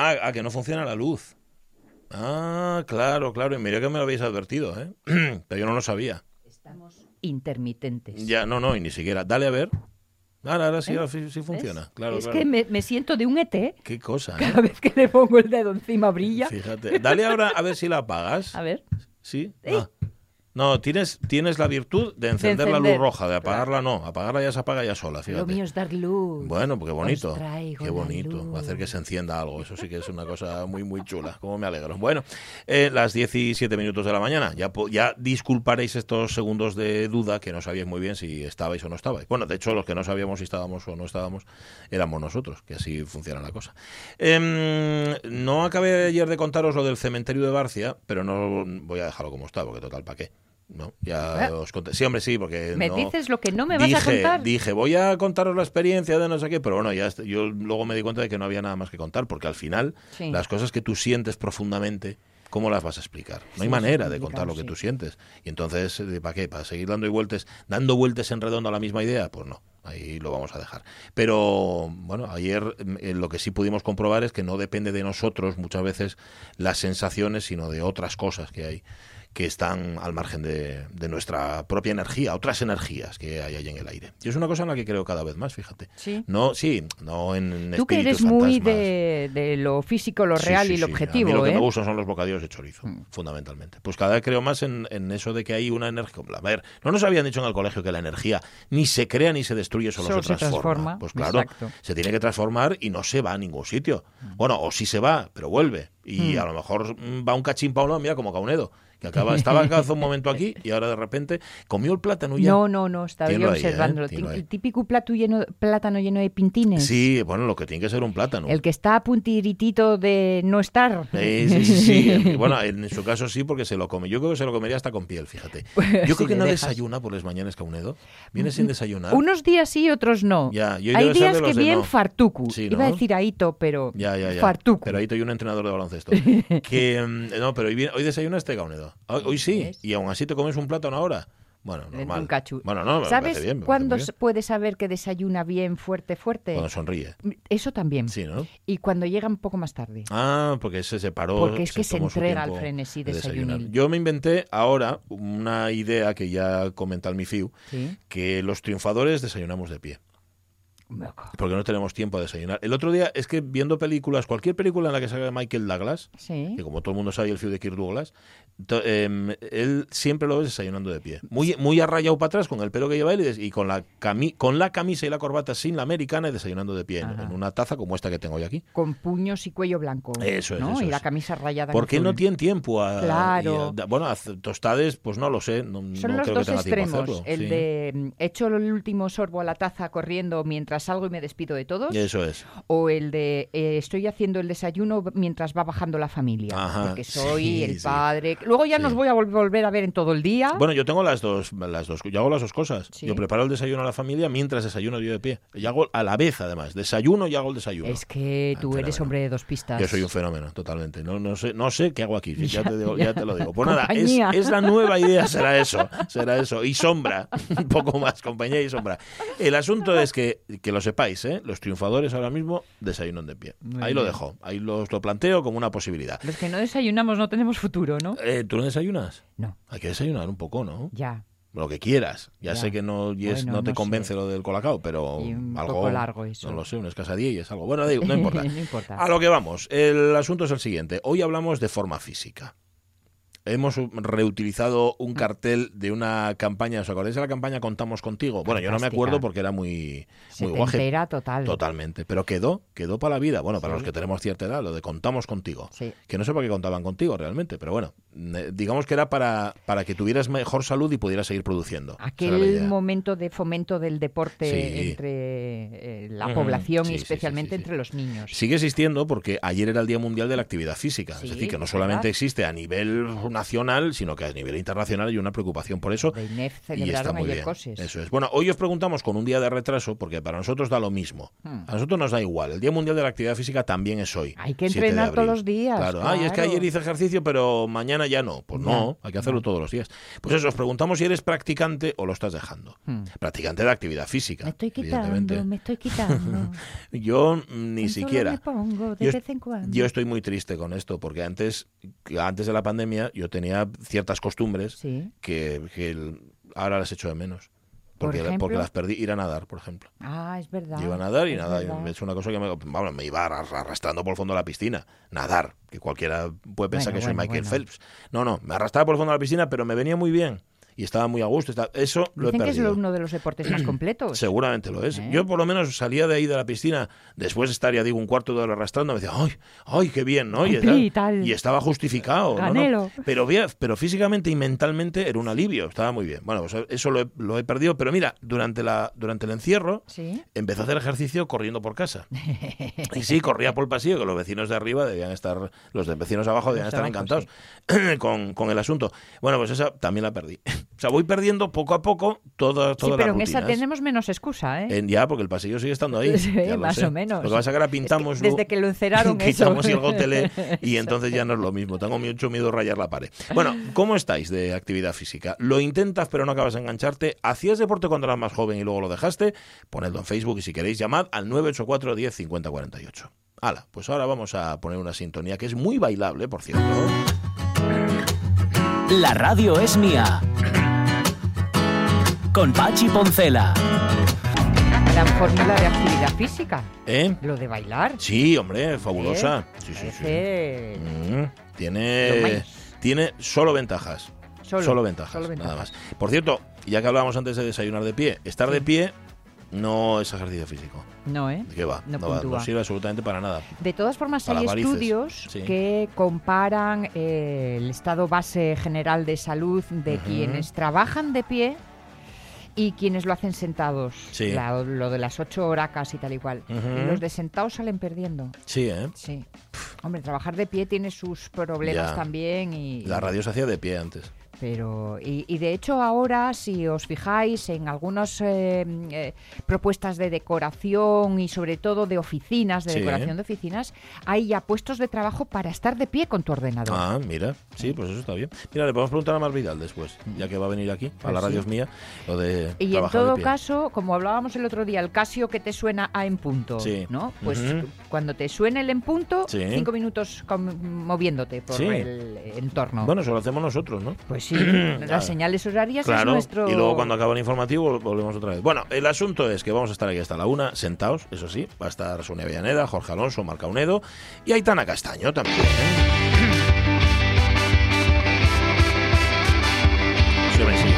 Ah, ah, que no funciona la luz. Ah, claro, claro. Y mira que me lo habéis advertido, ¿eh? Pero yo no lo sabía. Estamos intermitentes. Ya, no, no, y ni siquiera. Dale a ver. Ahora, ahora sí, ahora sí, sí funciona. ¿Ves? Claro, es claro. que me, me siento de un ET. Qué cosa, ¿eh? Cada vez que le pongo el dedo encima brilla. Fíjate. Dale ahora a ver si la apagas. A ver. ¿Sí? ¡Ey! Ah. No, tienes, tienes la virtud de encender, la luz roja, de apagarla no. Apagarla ya se apaga ya sola, Lo fíjate. mío es dar luz. Bueno, porque bonito. Qué bonito. Va a hacer que se encienda algo. Eso sí que es una cosa muy, muy chula. Como me alegro. Bueno, eh, las 17 minutos de la mañana. Ya, ya disculparéis estos segundos de duda que no sabíais muy bien si estabais o no estabais. Bueno, de hecho, los que no sabíamos si estábamos o no estábamos éramos nosotros, que así funciona la cosa. Em, no acabé ayer de contaros lo del cementerio de Barcia, pero no voy a dejarlo como está, porque total, ¿para qué? No, ya os conté. Sí, hombre, sí, porque ¿Me no- dices lo que no me vas a contar? Dije, voy a contaros la experiencia de no sé qué, pero bueno, ya yo luego me di cuenta de que no había nada más que contar, porque al final Sí. las cosas que tú sientes profundamente, ¿cómo las vas a explicar? No hay manera de contar lo que tú sientes. Y entonces, eh, ¿para qué? ¿Para seguir dando vueltas, dando vueltas en redondo a la misma idea? Pues no. Ahí lo vamos a dejar. Pero bueno, ayer eh, lo que sí pudimos comprobar es que no depende de nosotros muchas veces las sensaciones, sino de otras cosas que hay que están al margen de, de nuestra propia energía, otras energías que hay ahí en el aire. Y es una cosa en la que creo cada vez más, fíjate. Sí. No, sí, no en Tú que eres muy de, de lo físico, lo real sí, y lo objetivo, A mí lo que ¿eh? me gustan son los bocadillos de chorizo, fundamentalmente. Pues cada vez creo más en, en eso de que hay una energía. A ver, no nos habían dicho en el colegio que la energía ni se crea ni se destruye, solo, Solo se se transforma. transforma, Pues claro, exacto. se tiene que transformar y no se va a ningún sitio. Bueno, o sí se va, pero vuelve. Y Mm. a lo mejor mm, va un cachín para un lado, mira, como Caunedo, que acaba, estaba hace un momento aquí y ahora de repente comió el plátano ya. No, no, no, estaba yo ahí, ¿eh? observándolo. El típico plato lleno, plátano lleno de pintines. Sí, bueno, lo que tiene que ser un plátano. El que está a puntiritito de no estar. Sí, sí, sí, sí. Bueno, en su caso sí, porque se lo come. Yo creo que se lo comería hasta con piel, fíjate. Yo Si creo que no dejas. desayuna por las mañanas, Caunedo. Viene sin desayunar. Unos días sí, otros no. Ya, yo Hay días que bien no. fartuku. Sí, Iba a decir Aito, pero Ya, ya, ya. fartuku. Pero ahí estoy un entrenador de baloncesto. que, mm, no, pero hoy, hoy desayuna este Caunedo. Hoy, hoy sí. ¿Ves? Y aún así te comes un plátano ahora. Bueno, normal. un cachu. Bueno, no, me ¿Sabes bien. me cuándo bien. saber que desayuna bien, fuerte, fuerte? Cuando sonríe. Eso también. Sí, ¿no? Y cuando llega un poco más tarde. Ah, porque se separó. Porque es que se entrega al frenesí de desayunar. Yo me inventé ahora una idea que ya comenta el Mifiu, Sí. que los triunfadores desayunamos de pie. Porque no tenemos tiempo a desayunar. El otro día es que viendo películas, cualquier película en la que salga Michael Douglas, Sí. que como todo el mundo sabe, el fiu de Kirk Douglas, to- em, él siempre lo ves desayunando de pie. Muy, muy arrayado para atrás con el pelo que lleva él y, con, la cami- con la camisa y la corbata sin la americana y desayunando de pie en, una taza como esta que tengo hoy aquí. Con puños y cuello blanco. Eso es, ¿no? eso y la camisa rayada. Porque azul. no tienen tiempo a, Claro. a- bueno, a tostades, pues no lo sé, no, Son no los creo dos que tenga tiempo a extremos. hacerlo. el sí. de mm, echo el último sorbo a la taza corriendo mientras salgo y me despido de todos. Eso es. O el de eh, estoy haciendo el desayuno mientras va bajando la familia. Ajá, porque soy sí, el sí. padre. Luego ya Sí. nos voy a vol- volver a ver en todo el día. Bueno, yo tengo las dos, las dos, yo hago las dos cosas. Yo preparo el desayuno a la familia mientras desayuno yo de pie. Y hago a la vez, además. Desayuno y hago el desayuno. es que Ah, tú eres hombre de dos pistas. Yo soy un fenómeno, totalmente. No, no, sé, no sé qué hago aquí, ya, Ya, te, digo- ya. te lo digo. Pues nada, es, es la nueva idea, será eso, será eso. Y sombra, un poco más, compañía y sombra. El asunto es que, que lo sepáis, ¿eh? los triunfadores ahora mismo desayunan de pie. Muy ahí lo dejo, ahí los, lo planteo como una posibilidad. Los que no desayunamos no tenemos futuro, ¿no? Eh, ¿Tú no desayunas? No, Hay que desayunar un poco, ¿no? ya. Lo que quieras. Ya, Ya. sé que no, Bueno, no te no convence sé. lo del colacao, pero Y un algo... poco largo eso. No lo sé, una escasadilla y es algo. Bueno, digo, no importa. No importa. A lo que vamos. El asunto es el siguiente. Hoy hablamos de forma física. Hemos reutilizado un cartel de una campaña. ¿Os acordáis de la campaña Contamos contigo? Bueno, yo no me acuerdo porque era muy, muy guaje. Total. Totalmente. Pero quedó, quedó para la vida. Bueno, para Sí. los que tenemos cierta edad, lo de contamos contigo. Sí. Que no sé por qué contaban contigo realmente, pero bueno, digamos que era para, para que tuvieras mejor salud y pudieras seguir produciendo. Aquel momento de fomento del deporte Sí. entre eh, la Ujú. población Sí, y especialmente sí, entre los niños. Sigue existiendo porque ayer era el Día Mundial de la Actividad Física. Es decir, que no solamente verdad. existe a nivel nacional, sino que a nivel internacional hay una preocupación por eso. De INEF Y está celebraron muy ayer bien. cosas. Eso es. Bueno, hoy os preguntamos con un día de retraso, porque para nosotros da lo mismo. Hmm. A nosotros nos da igual. El Día Mundial de la Actividad Física también es hoy. Hay que 7 de entrenar todos los días, Claro. Ay, es que claro. ayer hice ejercicio, pero mañana ya no. Pues no, hay que hacerlo todos los días. Pues eso, os preguntamos si eres practicante o lo estás dejando. Hmm. Practicante de actividad física. Me estoy quitando, me estoy quitando. Yo ni siquiera. me pongo de Yo, vez en cuando. yo estoy muy triste con esto, porque antes, antes de la pandemia yo tenía ciertas costumbres Sí. que, que el- ahora las echo de menos. Por Porque, ejemplo. porque las perdí. Ir a nadar, por ejemplo. Ah, es verdad. Yo iba a nadar y es nada, verdad. es una cosa que me, vamos, me iba arras- arrastrando por el fondo de la piscina. Nadar, que cualquiera puede pensar Bueno, que soy bueno, Michael bueno. Phelps. No, no, me arrastraba por el fondo de la piscina, pero me venía muy bien. Y estaba muy a gusto. estaba- Eso lo he que es perdido. lo- uno de los deportes más completos. Seguramente lo es. ¿Eh? Yo por lo menos salía de ahí de la piscina, después de estar, ya digo, un cuarto de hora arrastrando, me decía, ¡ay, ay, qué bien! ¿no? Y, tal. estaba justificado. ¿no? Pero, pero físicamente y mentalmente era un alivio, estaba muy bien. Bueno, pues eso lo he, lo he perdido, pero mira, durante, la, durante el encierro Sí. empecé a hacer ejercicio corriendo por casa. Y sí, corría por el pasillo, que los vecinos de arriba debían estar, los de vecinos de abajo debían Los estar abajo, encantados con, con el asunto. Bueno, pues esa también la perdí. O sea, voy perdiendo poco a poco todas, Sí, todas pero en esa tenemos menos excusa, ¿eh? En- ya, porque el pasillo sigue estando ahí. Sí, más o menos. Lo que pasa es que ahora Es que pintamos. desde que lo encerraron eso. Quitamos el gotele y entonces ya no es lo mismo. Tengo mucho miedo rayar la pared. Bueno, ¿cómo estáis de actividad física? ¿Lo intentas pero no acabas de engancharte? ¿Hacías deporte cuando eras más joven y luego lo dejaste? Ponedlo en Facebook y si queréis llamad al 984 10 50 48. Hala, pues ahora vamos a poner una sintonía que es muy bailable, por cierto. La radio es mía. Con Pachi Poncela. La fórmula de actividad física. ¿Eh? Lo de bailar. Sí, hombre, fabulosa. Sí, sí, sí. Parece Mm, tiene, tiene solo ventajas. Solo, ventajas, solo nada ventajas. más. Por cierto, ya que hablábamos antes de desayunar de pie, estar de pie no es ejercicio físico. No, ¿eh? ¿Qué va? No No, va, no sirve absolutamente para nada. De todas formas, Para hay varices, estudios sí. que comparan eh, el estado base general de salud de quienes trabajan de pie y quienes lo hacen sentados. Sí. La- lo de las ocho horacas y tal y cual. Y los de sentados salen perdiendo. Sí, ¿eh? Sí. Hombre, trabajar de pie tiene sus problemas Ya. también y... La radio se hacía de pie antes. Pero, y, y de hecho ahora, si os fijáis en algunas eh, eh, propuestas de decoración y sobre todo de oficinas, de Sí. decoración de oficinas, hay ya puestos de trabajo para estar de pie con tu ordenador. Ah, mira. Sí, pues eso está bien. Mira, le podemos preguntar a Mar Vidal después, ya que va a venir aquí, a Pues la radio es mía, lo de Y en de todo pie. caso, como hablábamos el otro día, el Casio que te suena a en punto, Sí. ¿no? Pues cuando te suene el en punto, cinco minutos moviéndote por el entorno. Bueno, eso lo hacemos nosotros, ¿no? pues sí, las señales horarias es Claro, nuestro... y luego cuando acaba el informativo vol- volvemos otra vez. Bueno, el asunto es que vamos a estar aquí hasta la una, sentados, eso sí. Va a estar Sonia Villaneda, Jorge Alonso, Marca Unedo y Aitana Castaño también. ¿eh? Sí, hombre, sí.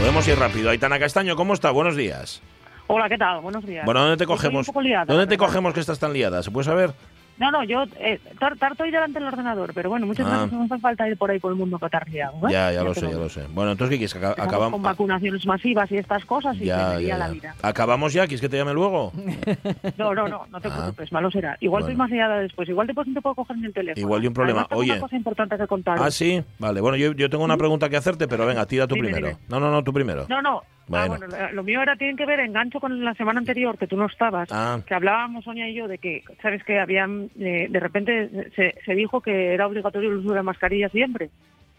Podemos ir rápido. Aitana Castaño, ¿cómo está? Buenos días. Hola, ¿qué tal? Buenos días. Bueno, ¿dónde te cogemos? liada, ¿Dónde te cogemos que estás tan liada? ¿Se puede saber? No, no, yo eh, tar- tarto ahí delante del ordenador, pero bueno, muchas Ah. veces no hace falta ir por ahí por el mundo catarriado. ¿eh? Ya, ya lo te sé, ya lo sé. Bueno, entonces, ¿qué quieres? Que acabamos... con vacunaciones masivas y estas cosas y Ya, se ya, la ya. vida. ¿Acabamos ya? ¿Quieres que te llame luego? No, no, no, no te Ah. preocupes, malo será. Igual Bueno. estoy más liada después, igual después no te puedo coger ni el teléfono. Igual hay un problema. Además, Oye. una cosa importante que contar. Ah, sí. Vale, bueno, yo, yo tengo una pregunta que hacerte, pero venga, tira tú Dime, primero. dime. No, no, no, tú primero. No, no. Ah, Bueno. lo- mío era tienen que ver engancho con la semana anterior que tú no estabas, Ah. que hablábamos Sonia y yo de que sabes que habían eh, de repente se, se dijo que era obligatorio el uso de la mascarilla siempre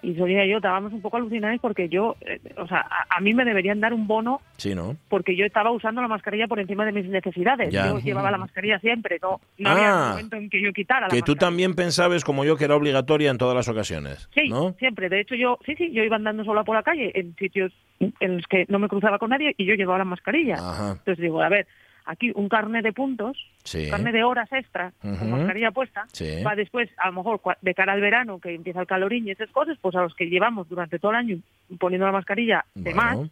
y Sonia y yo estábamos un poco alucinados porque yo, eh, o sea, a, a mí me deberían dar un bono Sí, ¿no? porque yo estaba usando la mascarilla por encima de mis necesidades. Ya. Yo llevaba la mascarilla siempre, no, no Ah. había un momento en que yo quitara la Que tú también pensabas, como yo, que era obligatoria en todas las ocasiones. Sí, ¿no? siempre. De hecho, yo sí, sí, yo iba andando sola por la calle en sitios en los que no me cruzaba con nadie y yo llevaba la mascarilla. Ajá. Entonces digo, a ver, aquí un carnet de puntos, Sí. un carnet de horas extra, con mascarilla puesta, Sí. va después, a lo mejor de cara al verano, que empieza el calorín y esas cosas, pues a los que llevamos durante todo el año poniendo la mascarilla de Bueno. más,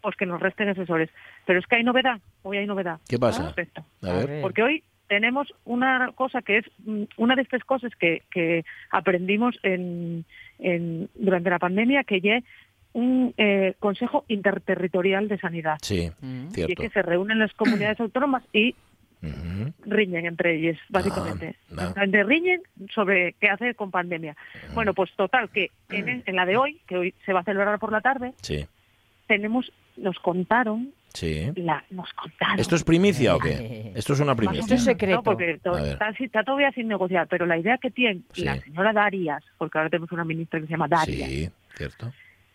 pues que nos resten asesores. Pero es que hay novedad, hoy hay novedad. ¿Qué pasa? al respecto. A ver. Porque hoy tenemos una cosa que es mm, una de estas cosas que, que aprendimos en, en- durante la pandemia, que ya un eh, Consejo Interterritorial de Sanidad. Sí, Mm. Y es cierto. que se reúnen las comunidades autónomas y riñen entre ellas, básicamente. Ah, no. Básicamente riñen sobre qué hacer con pandemia. Bueno, pues total, que en, en la de hoy, que hoy se va a celebrar por la tarde, Sí, tenemos, nos contaron Sí. la, nos contaron. ¿Esto es primicia o qué? Esto es una primicia. Esto es secreto. No, porque to- A ver. está, está todavía sin negociar, pero la idea que tiene Sí. la señora Darias, porque ahora tenemos una ministra que se llama Darias, Sí, cierto.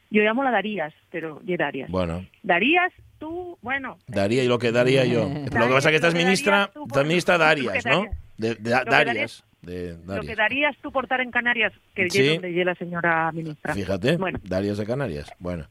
Yo llamo la Darías, pero y Darias. Bueno, Darías, tú, bueno, daría y lo que daría yo. Pero lo que pasa es que esta es Lo que ministra, darías tú por- ministra Darias, ¿no? darías- De, de- lo que Darias. De lo que darías tú por estar en Canarias, que Sí. donde llegue la señora ministra. Fíjate, Bueno, Darias de Canarias. Bueno,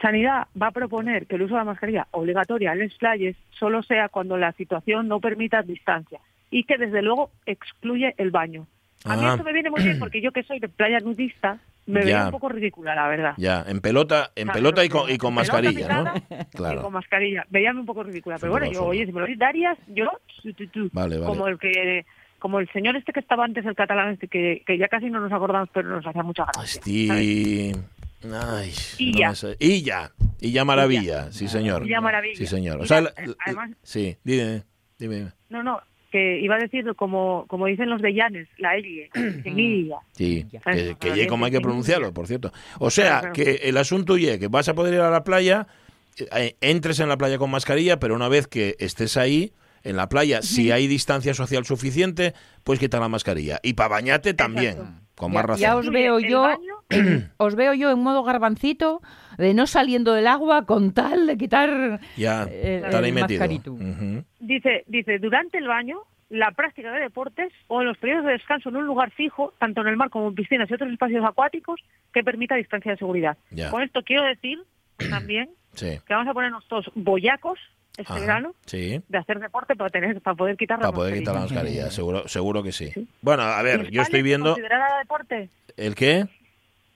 Sanidad va a proponer que el uso de la mascarilla obligatoria en las playas solo sea cuando la situación no permita distancia y que desde luego excluye el baño. A mí Ah. esto me viene muy bien porque yo que soy de playa nudista me Ya. veo un poco ridícula, la verdad. ya, en pelota, en Claro, pelota y con, y con mascarilla, ¿no? pisada Y Claro. con mascarilla. Veíame un poco ridícula. Pero bueno, yo, oye, si me lo Darias, yo, Vale, vale. como el que como el señor este que estaba antes, el catalán este, que, que ya casi no nos acordamos, pero nos hacía mucha gracia. Ay, Y ya. Y ya. Y ya maravilla, sí señor. Y ya maravilla. Sí señor. O sea, la- además- sí, dime. dime. No, no, que iba a decir, como, como dicen los de Llanes, la L, Guilla. Sí, Ya. que, que ye como hay que pronunciarlo, por cierto. O sea, Claro. que el asunto ye que vas a poder ir a la playa, eh, entres en la playa con mascarilla, pero una vez que estés ahí, en la playa, si hay distancia social suficiente, pues quitar la mascarilla. Y para bañarte también, Exacto. con Ya- más razón. ya os veo yo, en- os veo yo en modo garbancito, de no saliendo del agua con tal de quitar Ya, el, ahí el. Dice, dice, durante el baño, la práctica de deportes o en los periodos de descanso en un lugar fijo, tanto en el mar como en piscinas y otros espacios acuáticos, que permita distancia de seguridad. Ya. Con esto quiero decir también Sí. que vamos a ponernos todos boyacos este Ajá. verano Sí. de hacer deporte para tener para poder quitar la Para poder quitar la mascarilla. seguro, seguro que sí. Bueno, a ver, ¿Les yo estoy viendo. ¿Considerada deporte? ¿El qué?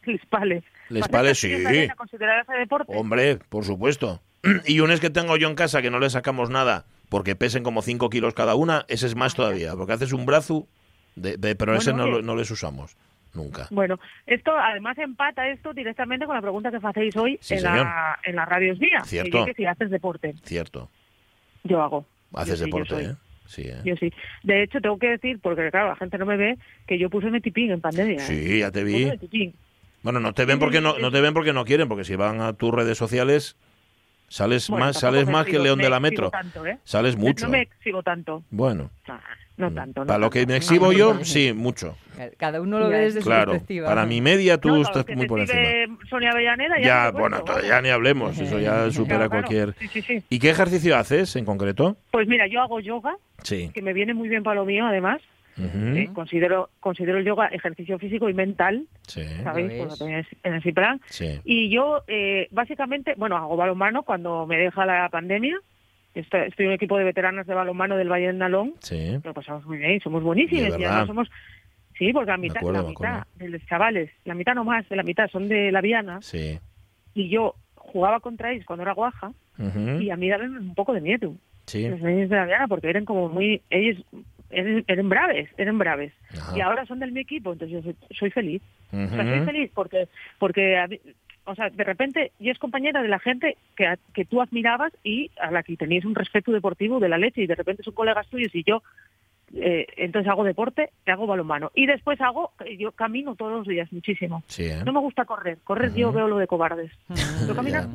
Les pales. Les ¿Hacer pales, castillos sí. de arena ¿Considerarse deporte? Hombre, por supuesto. Y unes que tengo yo en casa que no le sacamos nada porque pesen como 5 kilos cada una, ese es más todavía, porque haces un brazo, de, de- pero ese no, Bueno, lo- no les usamos nunca. Bueno, esto además empata esto directamente con la pregunta que hacéis hoy Sí, en, señor. la, en la radio Día. Cierto. Que si haces deporte, Cierto. yo hago. Haces Yo sí, yo deporte. ¿eh? Sí, ¿eh? Yo sí. De hecho, tengo que decir, porque claro, la gente no me ve, que yo puse metipín en pandemia. ¿eh? Sí, ya te Puse vi. metipín. Bueno, no te ven porque no, no te ven porque no quieren, porque si van a tus redes sociales sales Bueno, más, sales más que león me de la metro. tanto, ¿eh? Sales mucho. No me exhibo tanto. Bueno, No tanto. no para lo que tanto. me exhibo No, yo, no. sí, mucho. Cada uno lo ve desde Claro. su perspectiva. Para ¿no? mi media tú No, estás muy por encima. Sonia Avellaneda, ya, bueno, ya ni hablemos, eso ya supera Claro, claro. cualquier... Sí, sí, sí. ¿Y qué ejercicio haces en concreto? Pues mira, yo hago yoga, Sí. que me viene muy bien para lo mío, además. Ujú. Eh, considero considero el yoga ejercicio físico y mental, Sí, ¿sabéis? En ese plan. sí. Y yo, eh, básicamente, bueno, hago balonmano cuando me deja la pandemia. Estoy, estoy en un equipo de veteranas de balonmano del Valle del Nalón. Sí. Lo pasamos muy bien, somos buenísimos. Y además somos... Sí, porque la mitad, acuerdo, la mitad de los chavales, la mitad no más, de la mitad son de la Viana. Sí. Y yo jugaba contra ellos cuando era guaja. Y a mí daban un poco de miedo. Sí. Los niños de la Viana, porque eran como muy... Ellos eran, eran braves, eran braves. Ajá. Y ahora son del mi equipo, entonces yo soy, feliz. O sea, soy feliz porque, porque a mí- o sea, de repente ya es compañera de la gente que, a- que tú admirabas y a la que tenías un respeto deportivo de la leche y de repente son colegas tuyos y yo eh, entonces hago deporte, hago balonmano y después hago, yo camino todos los días muchísimo. Sí, ¿eh? No me gusta correr, correr yo veo lo de cobardes. Pero caminar.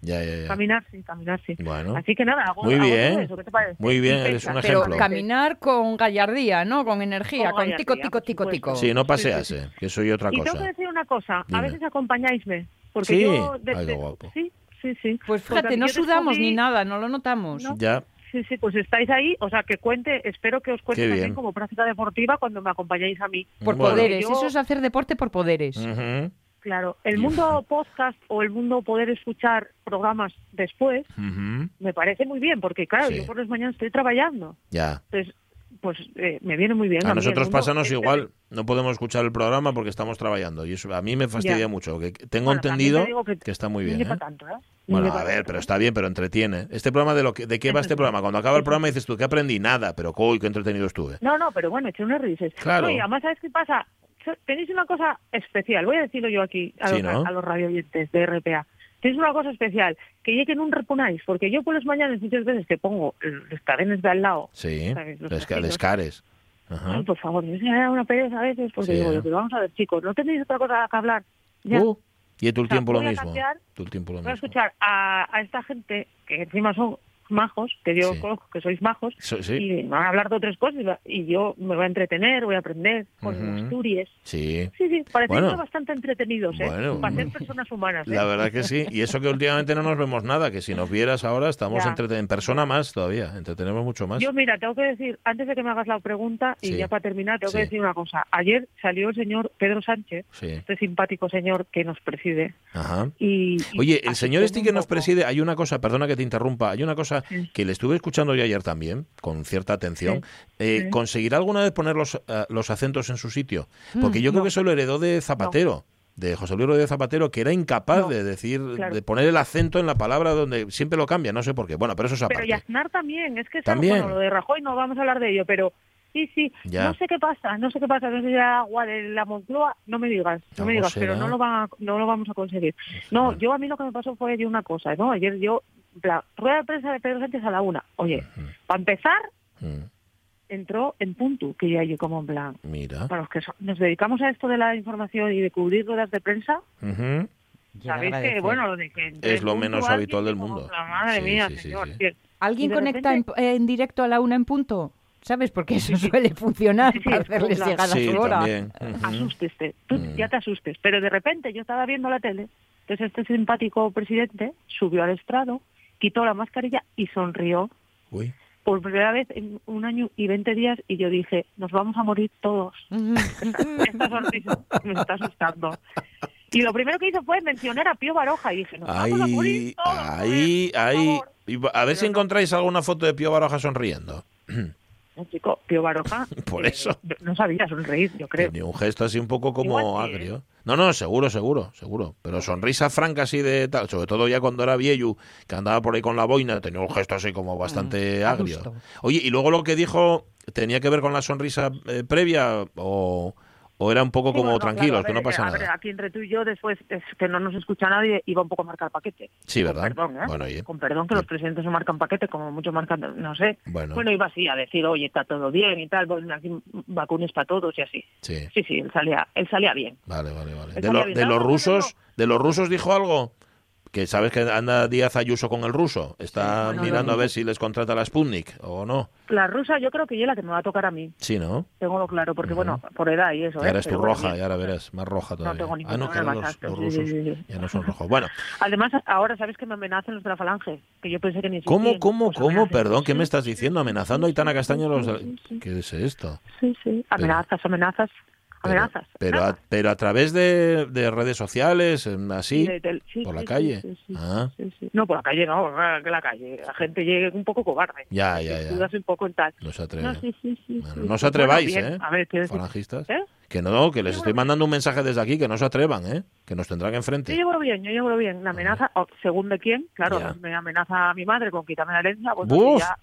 Sí, Ya, ya, ya. caminar sí, caminar sí. Bueno. Así que nada, hago, Muy hago bien. eso, ¿qué te parece? Muy bien, eres un Pero ejemplo. caminar con gallardía, ¿no? Con energía, Con con tico, tico, tico, tico. Sí, no Sí, pasease, que soy otra Y tengo que cosa. decir una cosa, Dime. a veces acompañáisme, porque Sí. yo... Ay, qué guapo. Sí, sí, sí. Pues fíjate, no sudamos descubrí- ni nada, no lo notamos. No. Ya, Sí, sí, pues estáis ahí, o sea, que cuente, espero que os cuente también como práctica deportiva cuando me acompañáis a mí. Por Bueno. poderes, Yo- eso es hacer deporte por poderes. Ujú. Claro, el mundo podcast o el mundo poder escuchar programas después me parece muy bien, porque claro, Sí. yo por las mañanas estoy trabajando, Ya. entonces, pues eh, me viene muy bien. A nosotros pásanos este- igual, no podemos escuchar el programa porque estamos trabajando y eso a mí me fastidia Ya. mucho, que tengo Bueno, entendido te que que está muy bien. ¿eh? tanto, ¿eh? Bueno, a ver, pero está bien, pero entretiene. Este programa de lo que, de qué va este programa? Cuando acaba el programa dices tú, ¿qué aprendí? Nada, pero uy, qué entretenido estuve. No, no, pero bueno, eché unas risas. Claro. Y además, ¿sabes qué pasa? Tenéis una cosa especial, voy a decirlo yo aquí a Sí, los, ¿no? a los radioyentes de RPA. Tenéis una cosa especial, que ya que no reponáis, porque yo por las mañanas muchas veces que pongo los cadenes de al lado, Sí, ¿Sabes? Los. Ajá. ay, por favor, me da una pereza a veces, porque Sí, digo, ¿eh? pero vamos a ver, chicos, ¿no tenéis otra cosa que hablar? Ya. Uh, Y tú el O sea, tiempo lo voy mismo. cambiar- Tú el tiempo lo Voy a mismo. escuchar a, a esta gente que encima son majos, que yo Sí. conozco que sois majos, So- sí. y van a hablar de otras cosas y yo me voy a entretener, voy a aprender con Ujú. Asturias. Sí. Sí, sí, Bueno. bastante entretenidos, ¿eh? Bueno. Para ser personas humanas, ¿eh? La verdad que sí. Y eso que últimamente no nos vemos nada, que si nos vieras ahora estamos Ya. entrete- en persona más todavía, entretenemos mucho más. Yo, mira, tengo que decir, antes de que me hagas la pregunta, y ya para terminar, tengo que decir una cosa. Ayer salió el señor Pedro Sánchez, este simpático señor que nos preside. Ajá. Y, y Oye, el señor este que nos preside, hay una cosa, perdona que te interrumpa, hay una cosa Sí. que le estuve escuchando yo ayer también, con cierta atención. Eh, Sí. ¿Conseguirá alguna vez poner los, eh, los acentos en su sitio? Porque yo creo que eso lo heredó de Zapatero. De José Luis Rodríguez Zapatero, que era incapaz No, de decir, claro. de poner el acento en la palabra donde siempre lo cambia, no sé por qué. Bueno, pero eso es Pero aparte. y Aznar también, es que También. Bueno, lo de Rajoy no vamos a hablar de ello, pero sí, sí, Ya. no sé qué pasa, no sé qué pasa, no sé si era agua de la Moncloa, no me digas, no me digas, pero no lo, va, no lo vamos a conseguir. No, yo a mí lo que me pasó fue de una cosa, ¿no? Ayer yo, la rueda de prensa de Pedro Sánchez a la una, oye, para empezar, entró en punto, que ya yo como en plan, Mira. para los que so- nos dedicamos a esto de la información y de cubrir ruedas de prensa, Ujú. sabéis que, bueno, de que Es lo en menos alguien habitual del como, mundo. la madre Sí, mía, sí, señor. sí. ¿Alguien conecta en, repente- en directo a la una en punto? ¿Sabes? Porque eso suele funcionar Sí, sí, para es hacerles claro. llegar a Sí, su hora. asústeste, tú Mm. ya te asustes. Pero de repente yo estaba viendo la tele, entonces este simpático presidente subió al estrado, quitó la mascarilla y sonrió Uy. por primera vez en un año y 20 días y yo dije, nos vamos a morir todos. Esta, sonrisa me está asustando. Y lo primero que hizo fue mencionar a Pío Baroja y dije, nos vamos a morir Ahí, todos. ahí, ahí. favor". Y va- A ver si no. encontráis alguna foto de Pío Baroja sonriendo. No, chico, Pío Baroja Por eh, eso. no sabía sonreír, yo creo. Tenía un gesto así un poco como Igual ¿eh? agrio. No, no, seguro, seguro, seguro. Pero sonrisa franca así de tal, sobre todo ya cuando era viejo, que andaba por ahí con la boina, tenía un gesto así como bastante agrio. adusto. Oye, y luego lo que dijo, ¿tenía que ver con la sonrisa eh, previa o, o era un poco Sí, como bueno, tranquilos, claro, que no pasa a ver, nada? aquí entre tú y yo, después es que no nos escucha nadie, iba un poco a marcar paquete. Sí, Con ¿verdad? Perdón, ¿eh? Bueno, oye. Con perdón, que los presidentes no marcan paquete, como muchos marcan, no sé. Bueno. Bueno, iba así a decir, oye, está todo bien y tal, bueno, aquí vacunas para todos y así. Sí. Sí, sí, él salía, él salía bien. Vale, vale, vale. De, lo- bien. de No, los no, no, rusos, de los rusos dijo algo. Que sabes que anda Díaz Ayuso con el ruso. Está bueno, mirando lo- a ver si les contrata la Sputnik o no. La rusa yo creo que es la que me va a tocar a mí, Sí, ¿no? tengo claro, porque bueno, por edad y eso. Y ¿eh? ahora es tu Pero roja, y ahora verás, más roja todavía. tengo ah, no, que problema, ahora los, exacto, los sí, rusos sí, sí, sí. ya no son rojos. Bueno, Además, ahora sabes que me amenazan los de la falange, que yo pensé que ni ¿cómo, existían. cómo, cómo? amenazan. Perdón, ¿qué me estás diciendo? ¿Amenazando a Aitana Castaño? Los. ¿Qué es esto? Sí, sí, amenazas, amenazas, Pero, amenazas. pero, a, amenazas. pero a través de, de redes sociales, así, de tel- sí, por la calle. sí, Ah. No, por la calle no, que la calle. La gente llegue un poco cobarde. Ya, ya, ya. Un poco en tal. no se atreve. No. Bueno, no os atreváis, Bueno, ¿eh? A ver, Falangistas. ¿eh? Que no, que les Yo estoy mandando un mensaje desde aquí, que no se atrevan, ¿eh? Que nos tendrán Yo enfrente. llevo bien, yo llevo bien. La amenaza, según de quién, claro, Ya. me amenaza a mi madre con quitarme la herencia, pues Buf, ya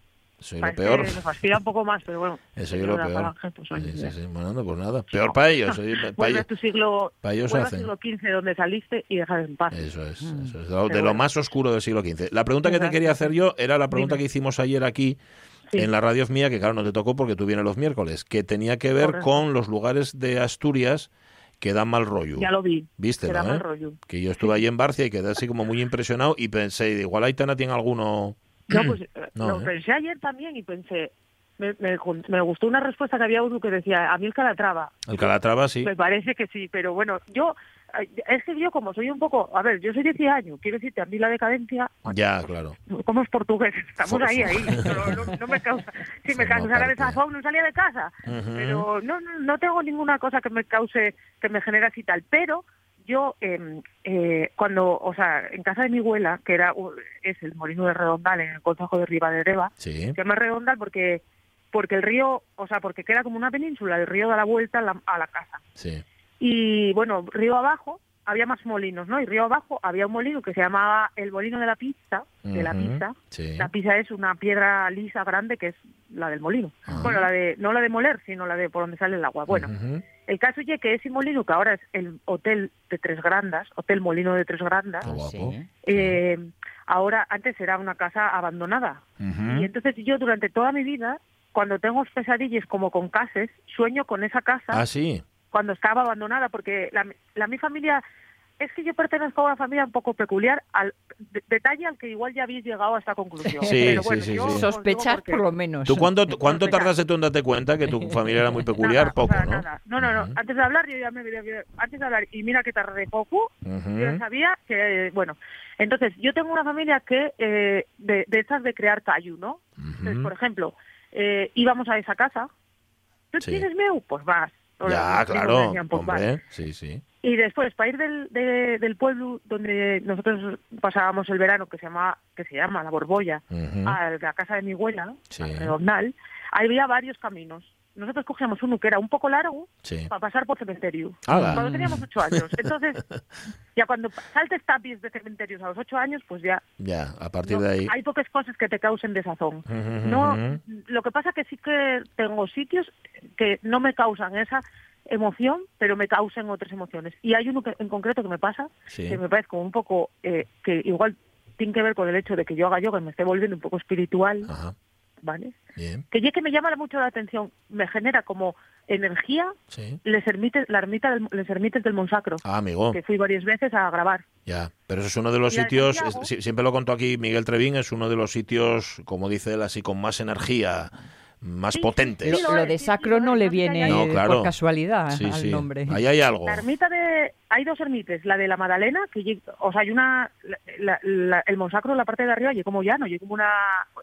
Soy lo peor. me fastidia un poco más, pero bueno. Eso es yo lo peor. falange, pues, oye, Sí, sí, sí. Bueno, no, pues nada. Peor para ellos. oye, pa- pa Vuelve a ellos- tu siglo, pa' ellos hacen. siglo XV donde saliste y dejar en paz. Eso es, Mm. eso es. De lo, más oscuro del siglo XV. La pregunta que te quería hacer yo era la pregunta Dime. que hicimos ayer aquí Sí. en la radio mía, que claro, no te tocó porque tú vienes los miércoles, que tenía que ver Correcto. con los lugares de Asturias que dan mal rollo. Ya lo vi. Viste, que da ¿no, mal eh? rollo. Que yo estuve allí en Barcia y quedé así como muy impresionado y pensé, igual Aitana tiene alguno... No, pues eh, No, lo ¿eh? pensé ayer también y pensé, me, me, me gustó una respuesta que había uno que decía, a mí el Calatrava, El Calatrava sí. me parece que sí, pero bueno, yo, es que yo como soy un poco, a ver, yo soy de 10 años, quiero decirte, a mí la decadencia, Ya, claro. como es portugués, estamos ahí, ahí, no, no- no me causa, si me causara de parte. sazón no salía de casa, pero no, no, no tengo ninguna cosa que me cause, que me genere así tal, pero yo eh, eh, cuando, o sea, en casa de mi abuela, que era es el molino de Redondal en el concejo de Ribadedeva, Sí. se llama Redondal porque porque el río, o sea, porque queda como una península, el río da la vuelta a la, a la casa. Sí. Y bueno, río abajo había más molinos, ¿no? Y río abajo había un molino que se llamaba el molino de la pizza, de la pizza. Sí. La pizza es una piedra lisa grande que es la del molino. Ah. Bueno, la de no la de moler, sino la de por donde sale el agua. Bueno, el caso es que ese molino que ahora es el hotel de Tres Grandas, hotel Molino de Tres Grandas, eh, ahora antes era una casa abandonada. Y entonces yo durante toda mi vida, cuando tengo pesadillas como con cases, sueño con esa casa Ah, sí. Cuando estaba abandonada, porque la, la mi familia es que yo pertenezco a una familia un poco peculiar, al de- detalle al que igual ya habéis llegado a esta conclusión. Sí, Pero sí, bueno, sí, yo sí. digo Sospechar por lo menos. ¿Tú cuánto, cuánto tardaste tú en darte cuenta que tu familia era muy peculiar? Nada, Poco, o sea, ¿no? nada. No, no, no. Antes de hablar, yo ya me antes de hablar, y mira que tardé poco, yo sabía que, bueno, entonces yo tengo una familia que, eh, de, de estas de crear callo, ¿no? Entonces, por ejemplo, eh, íbamos a esa casa, ¿tú Sí. tienes meu? Pues vas. Ya, claro, hombre, sí, sí. Y después, para ir del, de- del pueblo donde nosotros pasábamos el verano, que se llama, que se llama La Borbolla, a la casa de mi abuela, Sí. al Redondal, había varios caminos. Nosotros cogíamos uno que era un poco largo Sí. para pasar por cementerio. ¡Hala! Cuando teníamos ocho años. Entonces, ya cuando saltes tapis de cementerios a los ocho años, pues ya Ya, a partir no- de ahí. hay pocas cosas que te causen desazón. No, lo que pasa que sí que tengo sitios que no me causan esa emoción, pero me causan otras emociones. Y hay uno que, en concreto que me pasa, Sí. que me parece como un poco, eh, que igual tiene que ver con el hecho de que yo haga yoga y me esté volviendo un poco espiritual, Ajá, ¿vale? bien. Que ya que me llama mucho la atención, me genera como energía Sí. les ermites, la ermita del, les ermites del Monsacro, Ah, amigo. que fui varias veces a grabar. Ya, pero eso es uno de los Y sitios, es- siempre lo contó aquí Miguel Trevín, es uno de los sitios, como dice él, así con más energía, más potentes. Lo, de sacro no le viene hay- No, claro. por casualidad Sí, al sí. nombre. Ahí hay algo. La ermita de... Hay dos ermites, la de la Madalena, que o sea, hay una... la- la- el Monsacro en la parte de arriba llega como llano, llega como una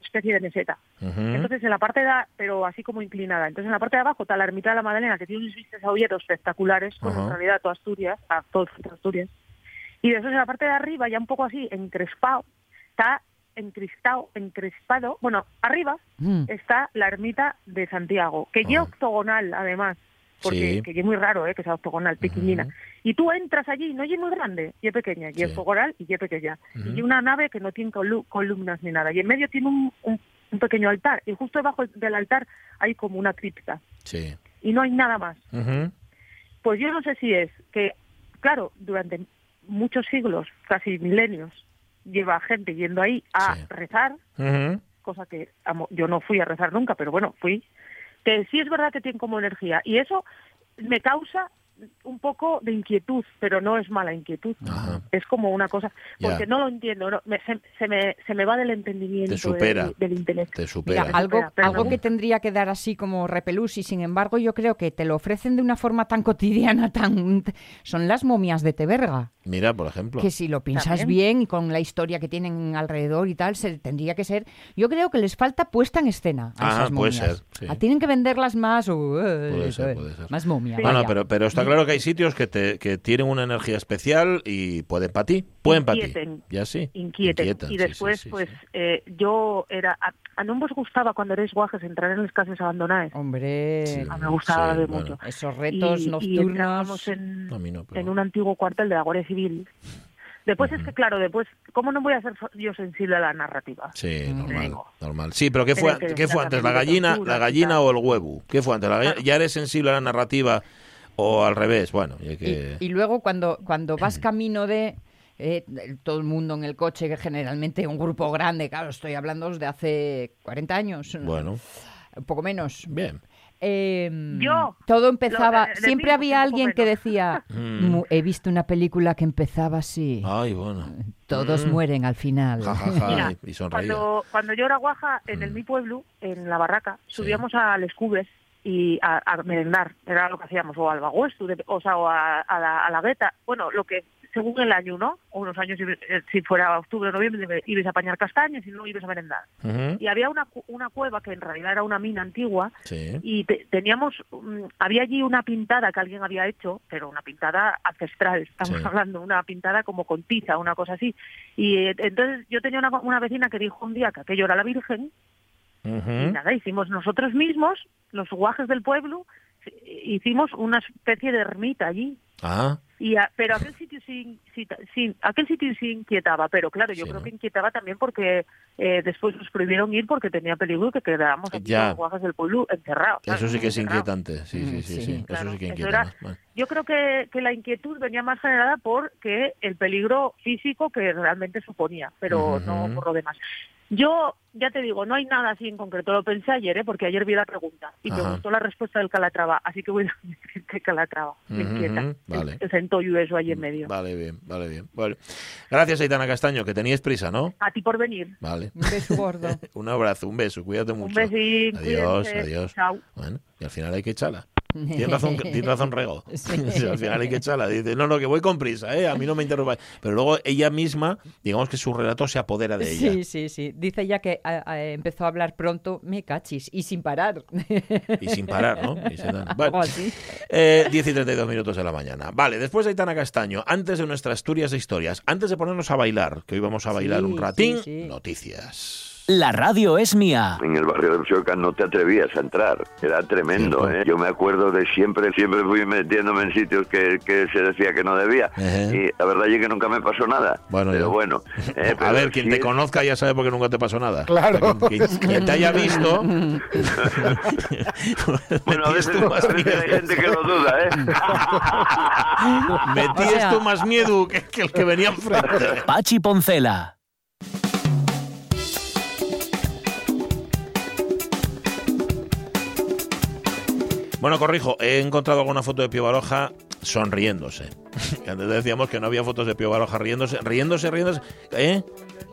especie de meseta. Entonces, en la parte de... pero así como inclinada. Entonces, en la parte de abajo está la ermita de la Madalena, que tiene unos vistas espectaculares, con Ajá. en realidad toda Asturias, a todo Asturias. Y después, en la parte de arriba, ya un poco así, encrespado, está encristado, encrespado, bueno, arriba Mm. está la ermita de Santiago, que Ah. ya octogonal, además, porque Sí. que es muy raro, ¿eh? que sea octogonal, pequeñina. Y tú entras allí, no es muy grande, y es pequeña, y es Sí. octogonal y es pequeña. Y una nave que no tiene colu- columnas ni nada. Y en medio tiene un, un- un pequeño altar, y justo debajo del altar hay como una cripta, Sí. y no hay nada más. Pues yo no sé si es que, claro, durante muchos siglos, casi milenios, lleva gente yendo ahí a Sí. rezar, cosa que amo- yo no fui a rezar nunca, pero bueno, fui, que sí es verdad que tiene como energía. Y eso me causa un poco de inquietud, pero no es mala inquietud. Ajá. Es como una cosa, Ya. porque no lo entiendo, no, me- se, se me, se me va del entendimiento, Te supera. del, del intelecto. Te supera. Mira, algo, algo no. que tendría que dar así como repelús y sin embargo yo creo que te lo ofrecen de una forma tan cotidiana, tan son las momias de Teberga, Mira, por ejemplo. que si lo piensas También. bien y con la historia que tienen alrededor y tal, se, tendría que ser, yo creo que les falta puesta en escena a Ah, esas puede momias. ser, sí. Ah, tienen que venderlas más o eh, Puede eso, ser, eh, puede ser. más momia. No, no, vaya. pero, pero está claro que hay sitios que, te, que tienen una energía especial y pueden para ti. Pueden para ti. Inquieten. Ya sí. inquieten. Inquietan, y después, sí, sí, pues, sí. eh, yo era... A, a no vos gustaba cuando eres guajes entrar en las casas abandonadas. Hombre, Sí. A mí me gustaba Sí, de bueno. mucho. esos retos y, nocturnos. en, A mí no, pero en bueno. un antiguo cuartel de la Guardia Civil. Después es que, claro, después, ¿cómo no voy a ser yo sensible a la narrativa? Sí, Mm. normal, normal. Sí, pero ¿qué fue, ¿qué fue antes? ¿La gallina, la gallina o el huevo? ¿Qué fue antes? ¿La. ¿Ya eres sensible a la narrativa o al revés? Bueno, y hay que... Y, y luego cuando, cuando vas camino de eh, todo el mundo en el coche, que generalmente un grupo grande, claro, estoy hablando de hace 40 años, Bueno, un poco menos. bien. Eh, Yo, todo empezaba, lo de- de siempre había alguien que decía, Mm. "Mu- he visto una película que empezaba así, Ay, bueno. todos Mm. mueren al final. Ja, ja, ja, Mira, y, cuando, cuando yo era guaja, en el Mm. mi pueblo, en la barraca, Sí. subíamos a Les Cubes y a, a merendar, era lo que hacíamos, o al baguestu, de- o sea, o a, a la, a la gueta, bueno, lo que según el año, ¿no? O unos años, iba- eh, si fuera octubre o noviembre, ibas a apañar castañas y no ibas a merendar. Y había una, una cueva que en realidad era una mina antigua Sí. y te- teníamos, mm, había allí una pintada que alguien había hecho, pero una pintada ancestral, estamos Sí. hablando, una pintada como con tiza, una cosa así. Y eh, entonces yo tenía una, una vecina que dijo un día que aquello era la Virgen, y nada, hicimos nosotros mismos, los guajes del pueblo, hicimos una especie de ermita allí. Ah, Y a- pero aquel sitio sí, sí, sí- aquel sitio sí inquietaba, pero claro, yo Sí, creo ¿no? que inquietaba también porque eh, después nos prohibieron ir porque tenía peligro que quedáramos aquí Ya. los guajes del pueblo encerrados. eso sí que es inquietante. Sí, sí, Mm, sí, sí, sí. claro, Eso sí que inquieta. era-. Yo creo que, que la inquietud venía más generada por que el peligro físico que realmente suponía, pero no por lo demás. Yo, ya te digo, no hay nada así en concreto. Lo pensé ayer, ¿eh? porque ayer vi la pregunta y me Ajá. gustó la respuesta del Calatrava. Así que voy a decir que Calatrava me inquieta. Vale. El, centollo eso ahí en medio. Vale, bien, vale, bien. Bueno, gracias, Aitana Castaño, que teníais prisa, ¿no? A ti por venir. Vale. Un beso gordo. Un abrazo, un beso, cuídate mucho. Un besín. Adiós, cuídense. adiós. Chao. Bueno, y al final hay que echarla. Tienes razón, tienes razón Rego. Sí, al final hay que echarla. Dice, no, no, que voy con prisa, ¿eh? a mí no me interrumpa. Pero luego ella misma, digamos que su relato se apodera de ella. Sí, sí, sí. Dice ya que a- a- empezó a hablar pronto, me cachis, y sin parar. Y sin parar, ¿no? Y así. eh, 10 y 32 minutos de la mañana. Vale, después de Aitana Castaño, antes de nuestras Asturias de historias, antes de ponernos a bailar, que hoy vamos a bailar Sí, un ratín, sí. noticias. La radio es mía. En el barrio de Psuerca no te atrevías a entrar, era tremendo. Cierto. ¿eh? Yo me acuerdo de siempre, siempre fui metiéndome en sitios que, que se decía que no debía. Ejé. Y la verdad es que nunca me pasó nada. Bueno, pero ya. bueno. eh, A pero ver, quien sí te es- conozca ya sabe por qué nunca te pasó nada. Claro. Quien, quien te haya visto. Bueno, a veces, tú más a veces hay gente que lo duda, ¿eh? Metías O sea- tú más miedo que, que el que venía enfrente. Pachi Poncela. Bueno, corrijo, he encontrado alguna foto de Pío Baroja sonriéndose. Antes decíamos que no había fotos de Pío Baroja riéndose, riéndose, riéndose. ¿Eh?